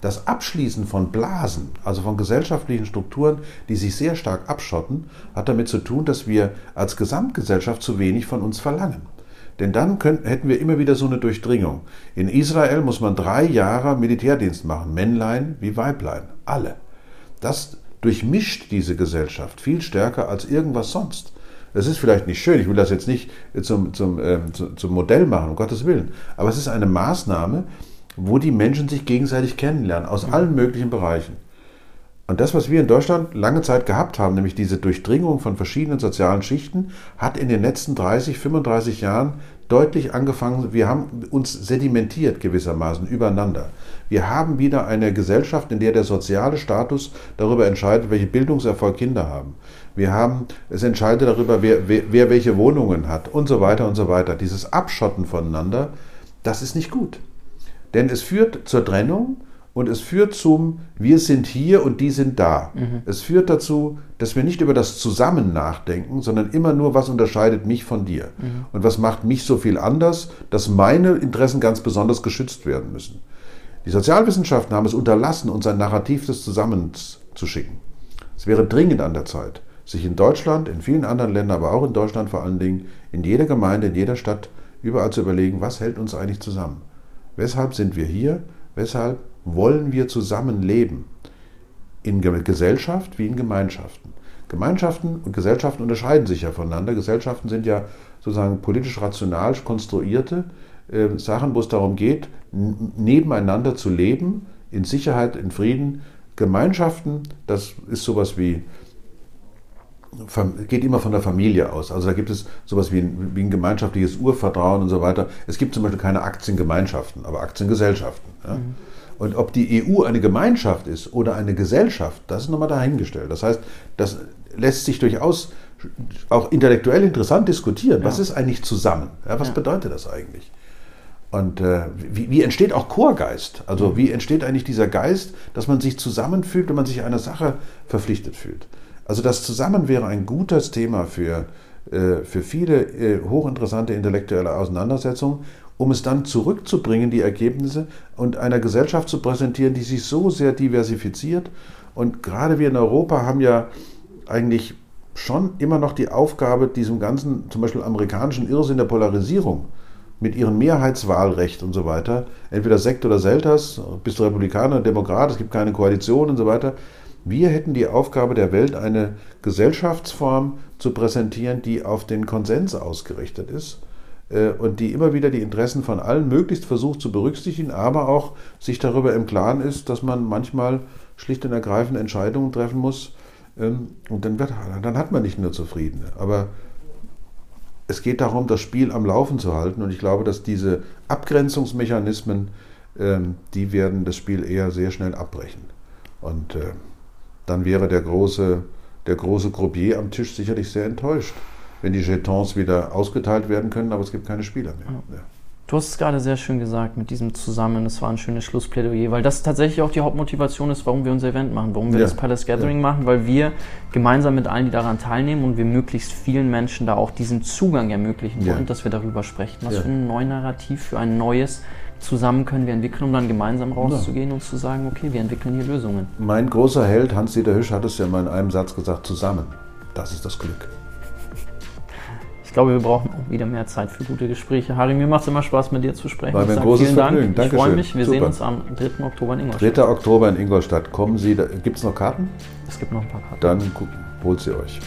Das Abschließen von Blasen, also von gesellschaftlichen Strukturen, die sich sehr stark abschotten, hat damit zu tun, dass wir als Gesamtgesellschaft zu wenig von uns verlangen. Denn dann könnten, hätten wir immer wieder so eine Durchdringung. In Israel muss man drei Jahre Militärdienst machen, Männlein wie Weiblein, alle. Das durchmischt diese Gesellschaft viel stärker als irgendwas sonst. Das ist vielleicht nicht schön, ich will das jetzt nicht zum, zum, äh, zum Modell machen, um Gottes Willen. Aber es ist eine Maßnahme, wo die Menschen sich gegenseitig kennenlernen, aus allen möglichen Bereichen. Und das, was wir in Deutschland lange Zeit gehabt haben, nämlich diese Durchdringung von verschiedenen sozialen Schichten, hat in den letzten 30, 35 Jahren deutlich angefangen, wir haben uns sedimentiert gewissermaßen übereinander. Wir haben wieder eine Gesellschaft, in der der soziale Status darüber entscheidet, welche Bildungserfolg Kinder haben. Wir haben, es entscheidet darüber, wer, wer, wer welche Wohnungen hat und so weiter und so weiter. Dieses Abschotten voneinander, das ist nicht gut. Denn es führt zur Trennung und es führt zum, wir sind hier und die sind da. Mhm. Es führt dazu, dass wir nicht über das Zusammen nachdenken, sondern immer nur, was unterscheidet mich von dir mhm. und was macht mich so viel anders, dass meine Interessen ganz besonders geschützt werden müssen. Die Sozialwissenschaften haben es unterlassen, uns ein Narrativ des Zusammens zu schicken. Es wäre dringend an der Zeit, sich in Deutschland, in vielen anderen Ländern, aber auch in Deutschland vor allen Dingen, in jeder Gemeinde, in jeder Stadt, überall zu überlegen, was hält uns eigentlich zusammen? Weshalb sind wir hier? Weshalb wollen wir zusammenleben? In Gesellschaft wie in Gemeinschaften. Gemeinschaften und Gesellschaften unterscheiden sich ja voneinander. Gesellschaften sind ja sozusagen politisch rational konstruierte äh, Sachen, wo es darum geht, nebeneinander zu leben, in Sicherheit, in Frieden. Gemeinschaften, das ist sowas wie geht immer von der Familie aus. Also da gibt es sowas wie ein, wie ein gemeinschaftliches Urvertrauen und so weiter. Es gibt zum Beispiel keine Aktiengemeinschaften, aber Aktiengesellschaften. Ja? Mhm. Und ob die EU eine Gemeinschaft ist oder eine Gesellschaft, das ist nochmal dahingestellt. Das heißt, das lässt sich durchaus auch intellektuell interessant diskutieren. Ja. Was ist eigentlich zusammen? Ja, was bedeutet das eigentlich? Und äh, wie, wie, entsteht auch Chorgeist? Also mhm. wie entsteht eigentlich dieser Geist, dass man sich zusammenfühlt und man sich einer Sache verpflichtet fühlt? Also das Zusammen wäre ein gutes Thema für, äh, für viele äh, hochinteressante intellektuelle Auseinandersetzungen, um es dann zurückzubringen, die Ergebnisse, und einer Gesellschaft zu präsentieren, die sich so sehr diversifiziert. Und gerade wir in Europa haben ja eigentlich schon immer noch die Aufgabe, diesem ganzen, zum Beispiel amerikanischen Irrsinn der Polarisierung mit ihrem Mehrheitswahlrecht und so weiter, entweder Sekt oder Selters, bist du Republikaner, Demokrat, es gibt keine Koalition und so weiter, wir hätten die Aufgabe der Welt, eine Gesellschaftsform zu präsentieren, die auf den Konsens ausgerichtet ist äh, und die immer wieder die Interessen von allen möglichst versucht zu berücksichtigen, aber auch sich darüber im Klaren ist, dass man manchmal schlicht und ergreifend Entscheidungen treffen muss. Ähm, und dann, wird, dann hat man nicht nur Zufriedene. Aber es geht darum, das Spiel am Laufen zu halten. Und ich glaube, dass diese Abgrenzungsmechanismen, ähm, die werden das Spiel eher sehr schnell abbrechen. Und äh, dann wäre der große, der große Croupier am Tisch sicherlich sehr enttäuscht, wenn die Jetons wieder ausgeteilt werden können, aber es gibt keine Spieler mehr. Ja. Du hast es gerade sehr schön gesagt mit diesem Zusammen. Das war ein schönes Schlussplädoyer, weil das tatsächlich auch die Hauptmotivation ist, warum wir unser Event machen, warum wir ja. das Palace Gathering ja. machen, weil wir gemeinsam mit allen, die daran teilnehmen und wir möglichst vielen Menschen da auch diesen Zugang ermöglichen wollen, ja. dass wir darüber sprechen. Was für ein neues Narrativ, für ein neues zusammen können wir entwickeln, um dann gemeinsam rauszugehen ja. und zu sagen, okay, wir entwickeln hier Lösungen. Mein großer Held Hans-Dieter Hüsch hat es ja mal in einem Satz gesagt, zusammen. Das ist das Glück. Ich glaube, wir brauchen auch wieder mehr Zeit für gute Gespräche. Harry, mir macht es immer Spaß, mit dir zu sprechen. War mir ein großes vielen Vergnügen. Dank. Ich freue mich. Wir Super. sehen uns am 3. Oktober in Ingolstadt. 3. Oktober in Ingolstadt. Kommen Sie, gibt es noch Karten? Es gibt noch ein paar Karten. Dann holt sie euch.